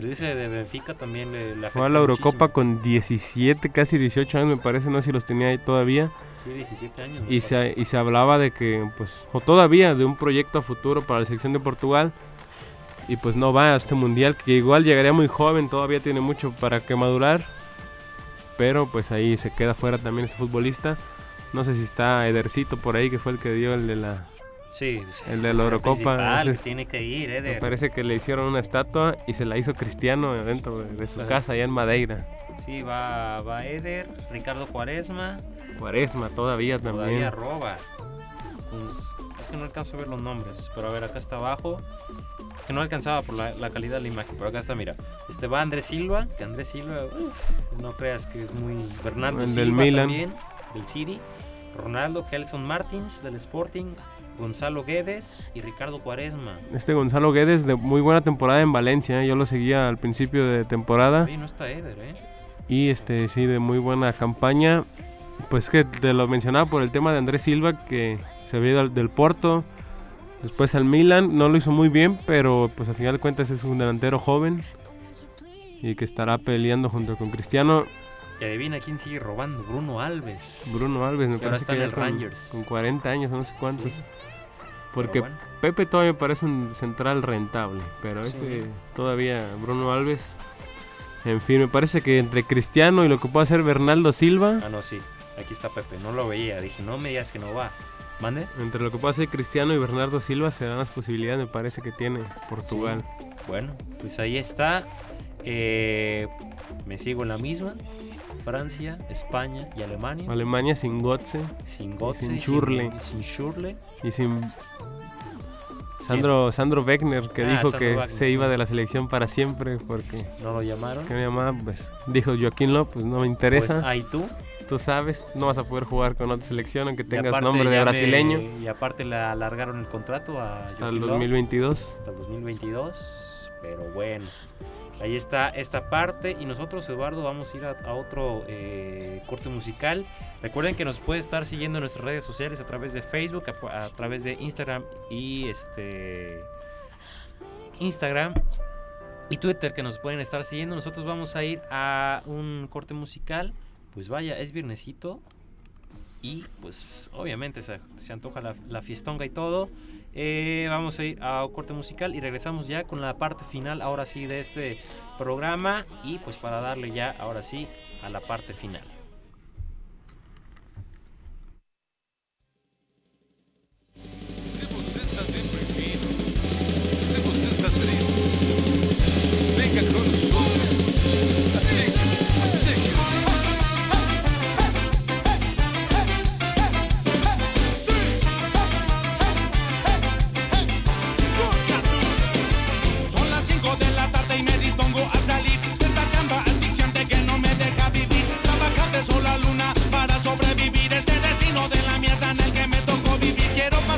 A: Salirse de Benfica también le,
B: Fue a la Eurocopa con 17, casi 18 años, me parece, no sé si los tenía ahí todavía.
A: Sí, 17 años.
B: Y se, y se hablaba de que, pues, o todavía de un proyecto a futuro para la selección de Portugal. Y pues no va a este mundial, que igual llegaría muy joven, todavía tiene mucho para que madurar. Pero pues ahí se queda fuera también este futbolista. No sé si está Edercito por ahí, que fue el que dio el de la
A: Sí,
B: el de la Eurocopa.
A: tiene que ir, eh,
B: Me parece que le hicieron una estatua y se la hizo Cristiano dentro de, su casa allá en Madeira.
A: Sí, va, va Eder, Ricardo Cuaresma.
B: Cuaresma todavía también. Todavía
A: roba. Pues, es que no alcanzo a ver los nombres, pero a ver, acá está abajo. Que no alcanzaba por la, calidad de la imagen, pero acá está, mira. Este va Andrés Silva, que Andrés Silva, no creas que es muy. Bernardo Silva del Milan. también, del City. Ronaldo, Kelson Martins, del Sporting. Gonzalo Guedes y Ricardo Cuaresma.
B: Este Gonzalo Guedes de muy buena temporada en Valencia, ¿eh? yo lo seguía al principio de temporada.
A: Sí, no está Eder, ¿eh?
B: Y este sí, de muy buena campaña. Pues que te lo mencionaba por el tema de Andrés Silva, que se había ido del Porto, después al Milan, no lo hizo muy bien, pero pues al final de cuentas es un delantero joven y que estará peleando junto con Cristiano.
A: Y adivina quién sigue robando, Bruno Alves.
B: Bruno Alves, me parece que en el Rangers. Con 40 años, no sé cuántos. Porque Pepe todavía parece un central rentable, pero ese todavía Bruno Alves. En fin, me parece que entre Cristiano y lo que puede hacer Bernardo Silva.
A: Ah, no, sí. Aquí está Pepe. No lo veía. Dije, no me digas que no va. ¿Mande?
B: Entre lo que puede hacer Cristiano y Bernardo Silva se dan las posibilidades, me parece que tiene Portugal.
A: Bueno, pues ahí está. Eh, me sigo en la misma. Francia, España y Alemania.
B: Alemania sin Gotze.
A: Sin Gotze.
B: Sin Schurle.
A: Sin, Schurle.
B: Y sin Sandro, Sandro Wegner, que ah, dijo que se iba de la selección para siempre porque...
A: ¿No lo llamaron?
B: Que me llamaba, pues dijo Joaquín López, no me interesa.
A: Pues ahí tú.
B: Tú sabes, no vas a poder jugar con otra selección aunque tengas nombre de brasileño.
A: y aparte le alargaron el contrato a
B: Hasta el 2022.
A: Hasta el 2022, pero bueno. Ahí está esta parte y nosotros, Eduardo, vamos a ir a, otro eh, corte musical. Recuerden que nos puede estar siguiendo en nuestras redes sociales a través de Facebook, a, través de Instagram y este Instagram y Twitter que nos pueden estar siguiendo. Nosotros vamos a ir a un corte musical. Pues vaya, es viernesito y pues obviamente se, antoja la, la fiestonga y todo. Eh, vamos a ir a corte musical y regresamos ya con la parte final, ahora sí, de este programa. Y pues para darle ya, ahora sí, a la parte final.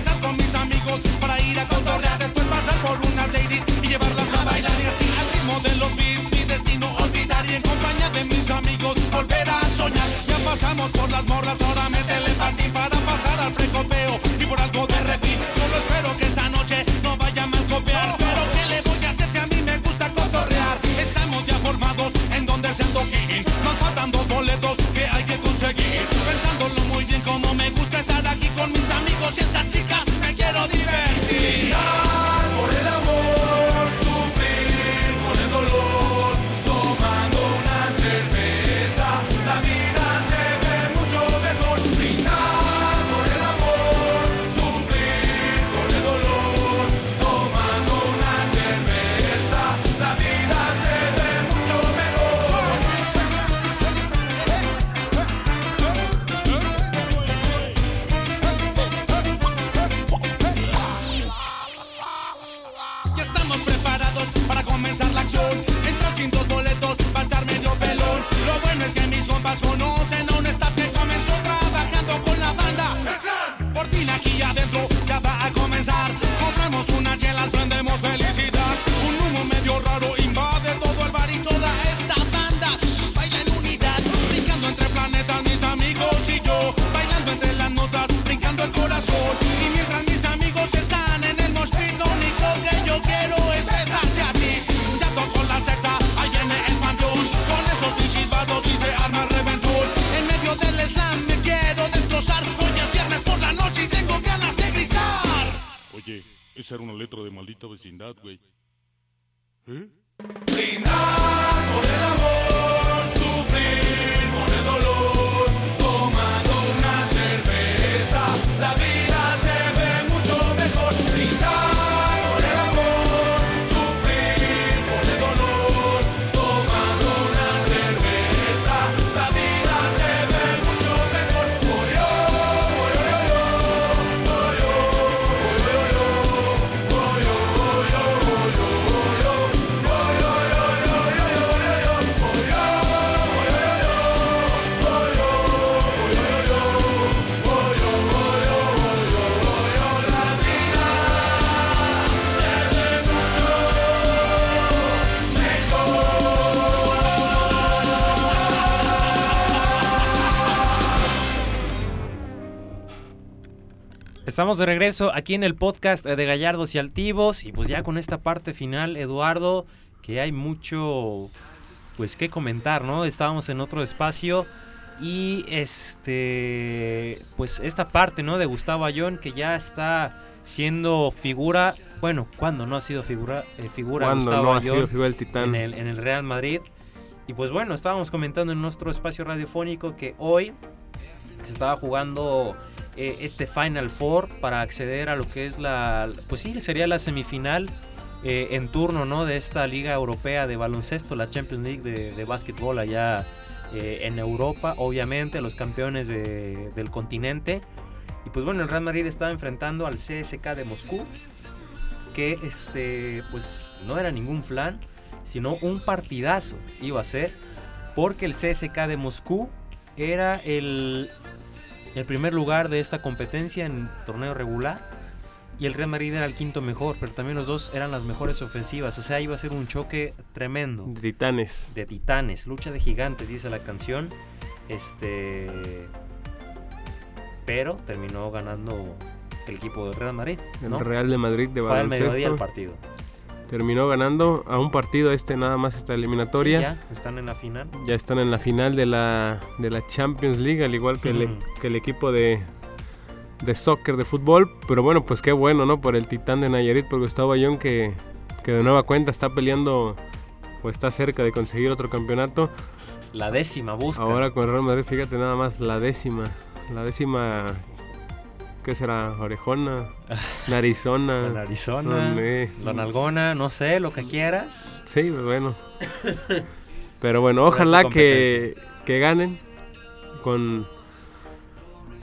C: Mis amigos para ir a cotorrear. Después pasar por unas ladies y llevarlas a bailar. Y así al ritmo de los beats, mi destino olvidar. Y en compañía de mis amigos volver a soñar. Ya pasamos por las morras, ahora me telepatín para pasar al precopeo. Y por algo Estamos de
A: regreso aquí en el podcast de Gallardos y Altivos y pues ya con esta parte final, Eduardo, que hay mucho pues que comentar, ¿no? Estábamos en otro espacio y este pues esta parte, ¿no? De Gustavo Ayón que ya está siendo figura, bueno, cuando no ha sido figura eh, figura Gustavo
B: no ha
A: Ayón
B: sido figura del Titán.
A: en el, en el Real Madrid. Y pues bueno, estábamos comentando en nuestro espacio radiofónico que hoy se estaba jugando eh, este Final Four para acceder a lo que es la, pues sí, sería la semifinal eh, en turno, ¿no? De esta Liga Europea de Baloncesto, la Champions League de, de básquetbol allá eh, en Europa, obviamente, los campeones de- del continente. Y pues bueno, el Real Madrid estaba enfrentando al CSK de Moscú, que este, pues no era ningún flan, sino un partidazo iba a ser, porque el CSK de Moscú era el, el primer lugar de esta competencia en torneo regular. Y el Real Madrid era el quinto mejor, pero también los dos eran las mejores ofensivas. O sea, iba a ser un choque tremendo
B: De Titanes.
A: de titanes, lucha de gigantes, dice la canción. Este. Pero terminó ganando el equipo del Real Madrid.
B: El. Real de Madrid de
A: Fue al mediodía el partido.
B: Terminó ganando a un partido este nada más esta eliminatoria.
A: Sí, ya están en la final.
B: ya están en la final de la, de la Champions League, al igual que, el,
A: Ujú.
B: que el equipo de, de soccer, de fútbol. Pero bueno, pues qué bueno, ¿no? Por el titán de Nayarit, por Gustavo Ayón, que, que de nueva cuenta está peleando o está cerca de conseguir otro campeonato.
A: La décima busca.
B: Ahora con Real Madrid, fíjate nada más, la décima. La décima, ¿qué será? Orejona, [laughs] narizona.
A: la Arizona,
B: Hombre.
A: la Nalgona, no sé, lo que quieras.
B: Sí, bueno. [coughs] Pero bueno, ojalá que, que ganen con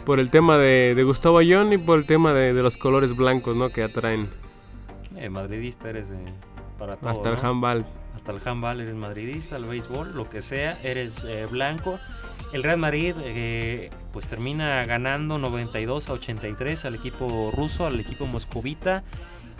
B: por el tema de, de Gustavo Ayón y por el tema de, de los colores blancos, ¿no? Que atraen
A: Eh, madridista eres eh, para todo.
B: hasta el
A: ¿no?
B: handball.
A: Hasta el handball eres madridista, el béisbol, lo que sea, eres eh, blanco. El Real Madrid eh, pues termina ganando 92 a 83 al equipo ruso, al equipo moscovita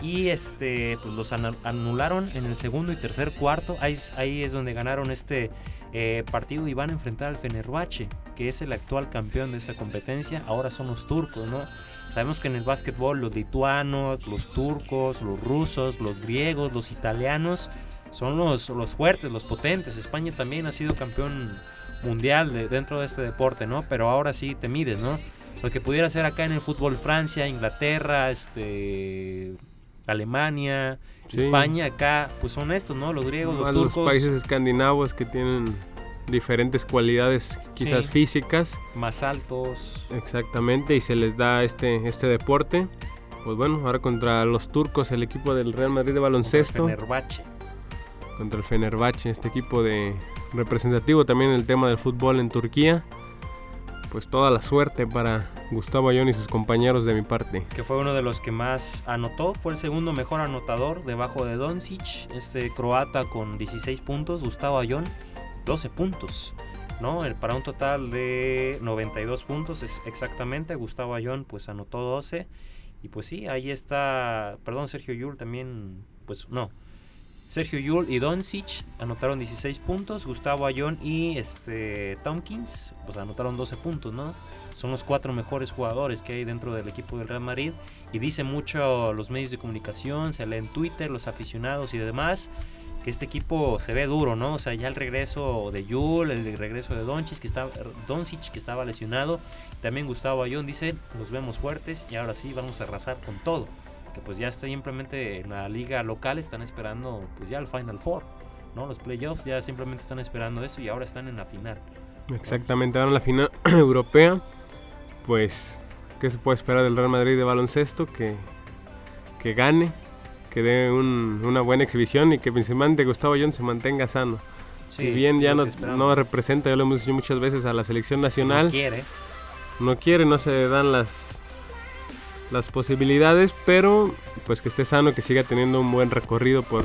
A: y este pues los anularon en el segundo y tercer cuarto. Ahí, ahí es donde ganaron este eh, partido y van a enfrentar al Fenerbahce, que es el actual campeón de esta competencia. Ahora son los turcos, ¿no? Sabemos que en el básquetbol los lituanos, los turcos, los rusos, los griegos, los italianos son los, los fuertes, los potentes. España también ha sido campeón mundial de, dentro de este deporte, ¿no? Pero ahora sí te mides, ¿no? Lo que pudiera ser acá en el fútbol Francia, Inglaterra, este Alemania, España, acá, pues son estos, ¿no? Los griegos, los turcos.
B: Los países escandinavos que tienen diferentes cualidades quizás físicas.
A: Más altos.
B: Exactamente, y se les da este, este deporte. Pues bueno, ahora contra los turcos, el equipo del Real Madrid de baloncesto.
A: Fenerbahce.
B: Contra el Fenerbahce, este equipo de representativo también en el tema del fútbol en Turquía. Pues toda la suerte para Gustavo Ayón y sus compañeros de mi parte.
A: Que fue uno de los que más anotó, fue el segundo mejor anotador debajo de Doncic, este croata con 16 puntos, Gustavo Ayón 12 puntos. ¿no? Para un total de 92 puntos es exactamente. Gustavo Ayón pues anotó 12. Y pues sí, ahí está, perdón, Sergio Yul también, pues no. Sergio Yul y Doncic anotaron 16 puntos, Gustavo Ayón y este Tompkins pues anotaron 12 puntos, ¿no? Son los cuatro mejores jugadores que hay dentro del equipo del Real Madrid y dice mucho los medios de comunicación, se lee en Twitter, los aficionados y demás que este equipo se ve duro, ¿no? O sea, ya el regreso de Yul, el regreso de Doncic que estaba, Doncic, que estaba lesionado, también Gustavo Ayón dice, nos vemos fuertes y ahora sí vamos a arrasar con todo. Que pues ya está simplemente en la liga local, están esperando pues ya el Final Four, ¿no? Los playoffs ya simplemente están esperando eso y ahora están en la final.
B: Exactamente, ahora en la final [clears throat] europea, pues, ¿qué se puede esperar del Real Madrid de baloncesto? Que, que gane, que dé una buena exhibición y que principalmente Gustavo John se mantenga sano. si bien ya no, no, representa, ya lo hemos dicho muchas veces, a la selección nacional.
A: No quiere.
B: No quiere, no se dan las, las posibilidades, pero pues que esté sano, que siga teniendo un buen recorrido por,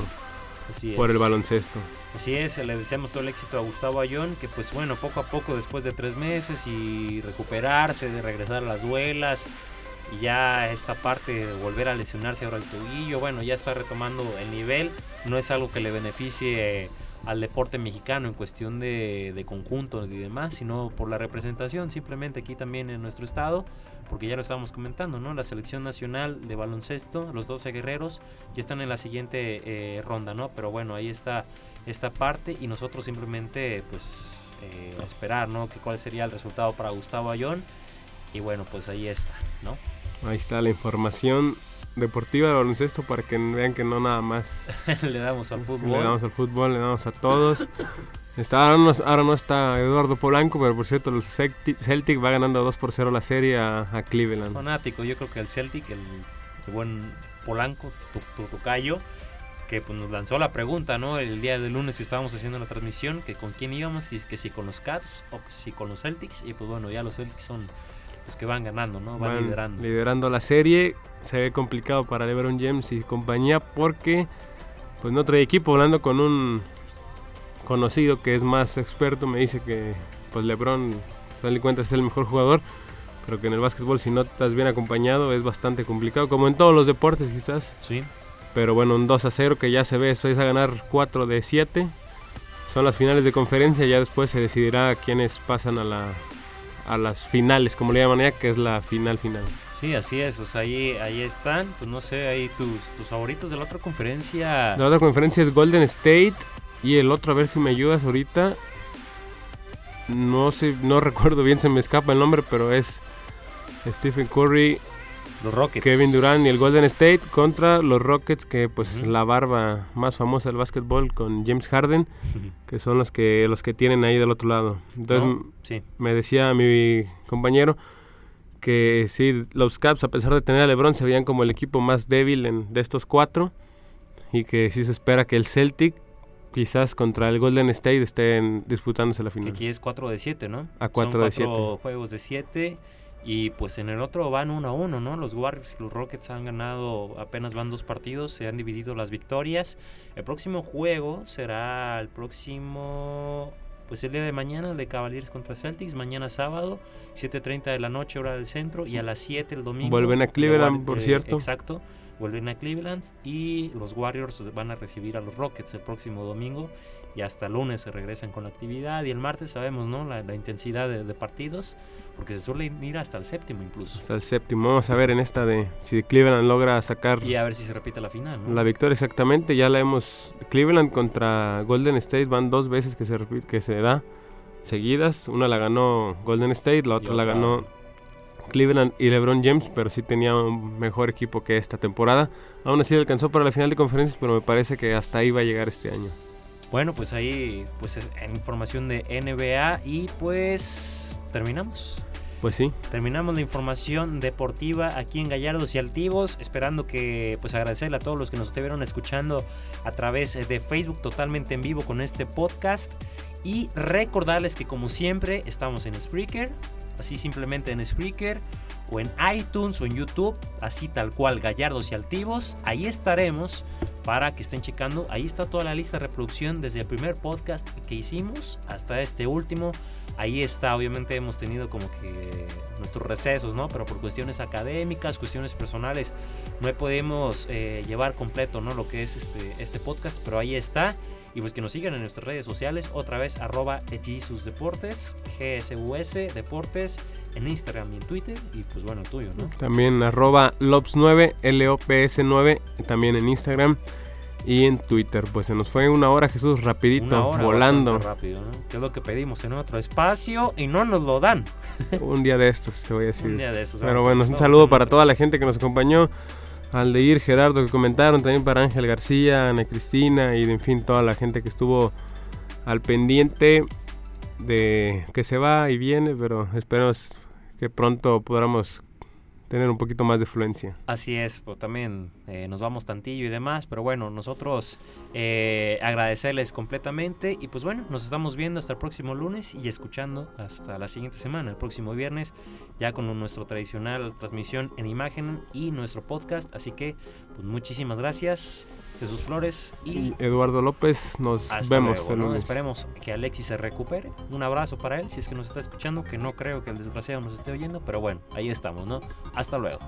B: por el baloncesto.
A: Así es, le deseamos todo el éxito a Gustavo Ayón, que pues bueno, poco a poco después de tres meses y recuperarse, de regresar a las duelas, y ya esta parte de volver a lesionarse ahora el tobillo, bueno, ya está retomando el nivel, no es algo que le beneficie al deporte mexicano en cuestión de, de conjunto y demás, sino por la representación simplemente aquí también en nuestro estado, porque ya lo estábamos comentando, ¿no? La selección nacional de baloncesto, los 12 guerreros, ya están en la siguiente eh, ronda, ¿no? Pero bueno, ahí está esta parte y nosotros simplemente pues eh, esperar, ¿no? Que cuál sería el resultado para Gustavo Ayón y bueno, pues ahí está, ¿no?
B: Ahí está la información deportiva de baloncesto para que vean que no nada más [laughs]
A: le damos al fútbol.
B: Le damos al fútbol, le damos a todos. [laughs] Está, ahora, no, está Eduardo Polanco, pero por cierto, el Celtic, va ganando 2 por 0 la serie a, Cleveland.
A: Fanático, yo creo que el Celtic, el, buen Polanco, tu, tocayo, que pues, nos lanzó la pregunta, ¿no? El día de lunes que estábamos haciendo la transmisión, que con quién íbamos, que, que si con los Cavs o si con los Celtics, y pues bueno, ya los Celtics son los que van ganando, ¿no? Van, liderando.
B: Liderando la serie. Se ve complicado para LeBron James y compañía porque pues no trae equipo. Hablando con un conocido que es más experto, me dice que pues LeBron, tal y cuenta, es el mejor jugador. Pero que en el básquetbol si no estás bien acompañado es bastante complicado, como en todos los deportes quizás.
A: Sí.
B: Pero bueno, un 2 a 0 que ya se ve, esto es a ganar 4 de 7. Son las finales de conferencia, ya después se decidirá quiénes pasan a la, a las finales, como le llaman ya, que es la final final.
A: Sí, así es, pues ahí, ahí están, pues no sé, ahí tus, tus favoritos de la otra conferencia.
B: La otra conferencia es Golden State y el otro, a ver si me ayudas ahorita. No sé, no [laughs] recuerdo bien, se me escapa el nombre, pero es Stephen Curry,
A: los Rockets.
B: Kevin Durant y el Golden State contra los Rockets, que pues la barba más famosa del básquetbol con James Harden, [laughs] que son los que los que tienen ahí del otro lado. Entonces me decía mi compañero que sí, los Caps a pesar de tener a LeBron se veían como el equipo más débil en, de estos cuatro y que sí se espera que el Celtic quizás contra el Golden State estén disputándose la final.
A: Aquí es 4 de 7, ¿no?
B: A 4 de 7.
A: juegos de 7 y pues en el otro van uno a uno, ¿no? Los Warriors y los Rockets han ganado, apenas van dos partidos, se han dividido las victorias. El próximo juego será el próximo pues el día de mañana de Cavaliers contra Celtics, mañana sábado, 7.30 de la noche hora del centro y a las 7 el domingo.
B: Vuelven a Cleveland, por
A: eh,
B: cierto.
A: Exacto, vuelven a Cleveland y los Warriors van a recibir a los Rockets el próximo domingo y hasta el lunes se regresan con la actividad y el martes sabemos, ¿no? La, intensidad de, partidos, porque se suele ir hasta el séptimo incluso.
B: Hasta el séptimo, vamos a ver en esta de si Cleveland logra sacar...
A: Y a ver si se repite la final, ¿no?
B: La victoria exactamente, ya la hemos... Cleveland contra Golden State van dos veces que se, que se da seguidas, una la ganó Golden State, la otra, la ganó Cleveland y LeBron James, pero sí tenía un mejor equipo que esta temporada. Aún así alcanzó para la final de conferencias, pero me parece que hasta ahí va a llegar este año.
A: Bueno, pues ahí pues información de NBA y pues terminamos.
B: Pues sí.
A: Terminamos la información deportiva aquí en Gallardos y Altivos, esperando que pues agradecerle a todos los que nos estuvieron escuchando a través de Facebook totalmente en vivo con este podcast y recordarles que como siempre estamos en Spreaker, así simplemente en Spreaker o en iTunes o en YouTube, así tal cual Gallardos y Altivos, ahí estaremos para que estén checando. Ahí está toda la lista de reproducción desde el primer podcast que hicimos hasta este último. Ahí está, obviamente hemos tenido como que nuestros recesos, ¿no? Pero por cuestiones académicas, cuestiones personales, no podemos eh, llevar completo, ¿no? Lo que es este, este podcast, pero ahí está. Y pues que nos sigan en nuestras redes sociales, otra vez arroba Deportes, GSUS Deportes, en Instagram y en Twitter, y pues bueno, el tuyo, ¿no?
B: También arroba Lops9, L-O-P-S-9, también en Instagram y en Twitter. Pues se nos fue una hora, Jesús, rapidito, volando.
A: rápido, ¿no? Que es lo que pedimos en otro espacio y no nos lo dan. [laughs]
B: un día de estos, te voy a decir.
A: Un día de estos.
B: Pero bueno, un saludo para toda la gente que nos acompañó. Aldeir, Gerardo que comentaron, también para Ángel García, Ana Cristina y en fin toda la gente que estuvo al pendiente de que se va y viene, pero esperemos que pronto podamos tener un poquito más de fluencia.
A: Así es, pues también eh, nos vamos tantillo y demás, pero bueno, nosotros eh, agradecerles completamente y pues bueno, nos estamos viendo hasta el próximo lunes y escuchando hasta la siguiente semana, el próximo viernes, ya con nuestro tradicional transmisión en imagen y nuestro podcast, así que pues muchísimas gracias. Jesús Flores y,
B: Eduardo López. Nos vemos. Luego.
A: Esperemos que Alexis se recupere. Un abrazo para él, si es que nos está escuchando, que no creo que el desgraciado nos esté oyendo, pero bueno, ahí estamos, ¿no? Hasta luego.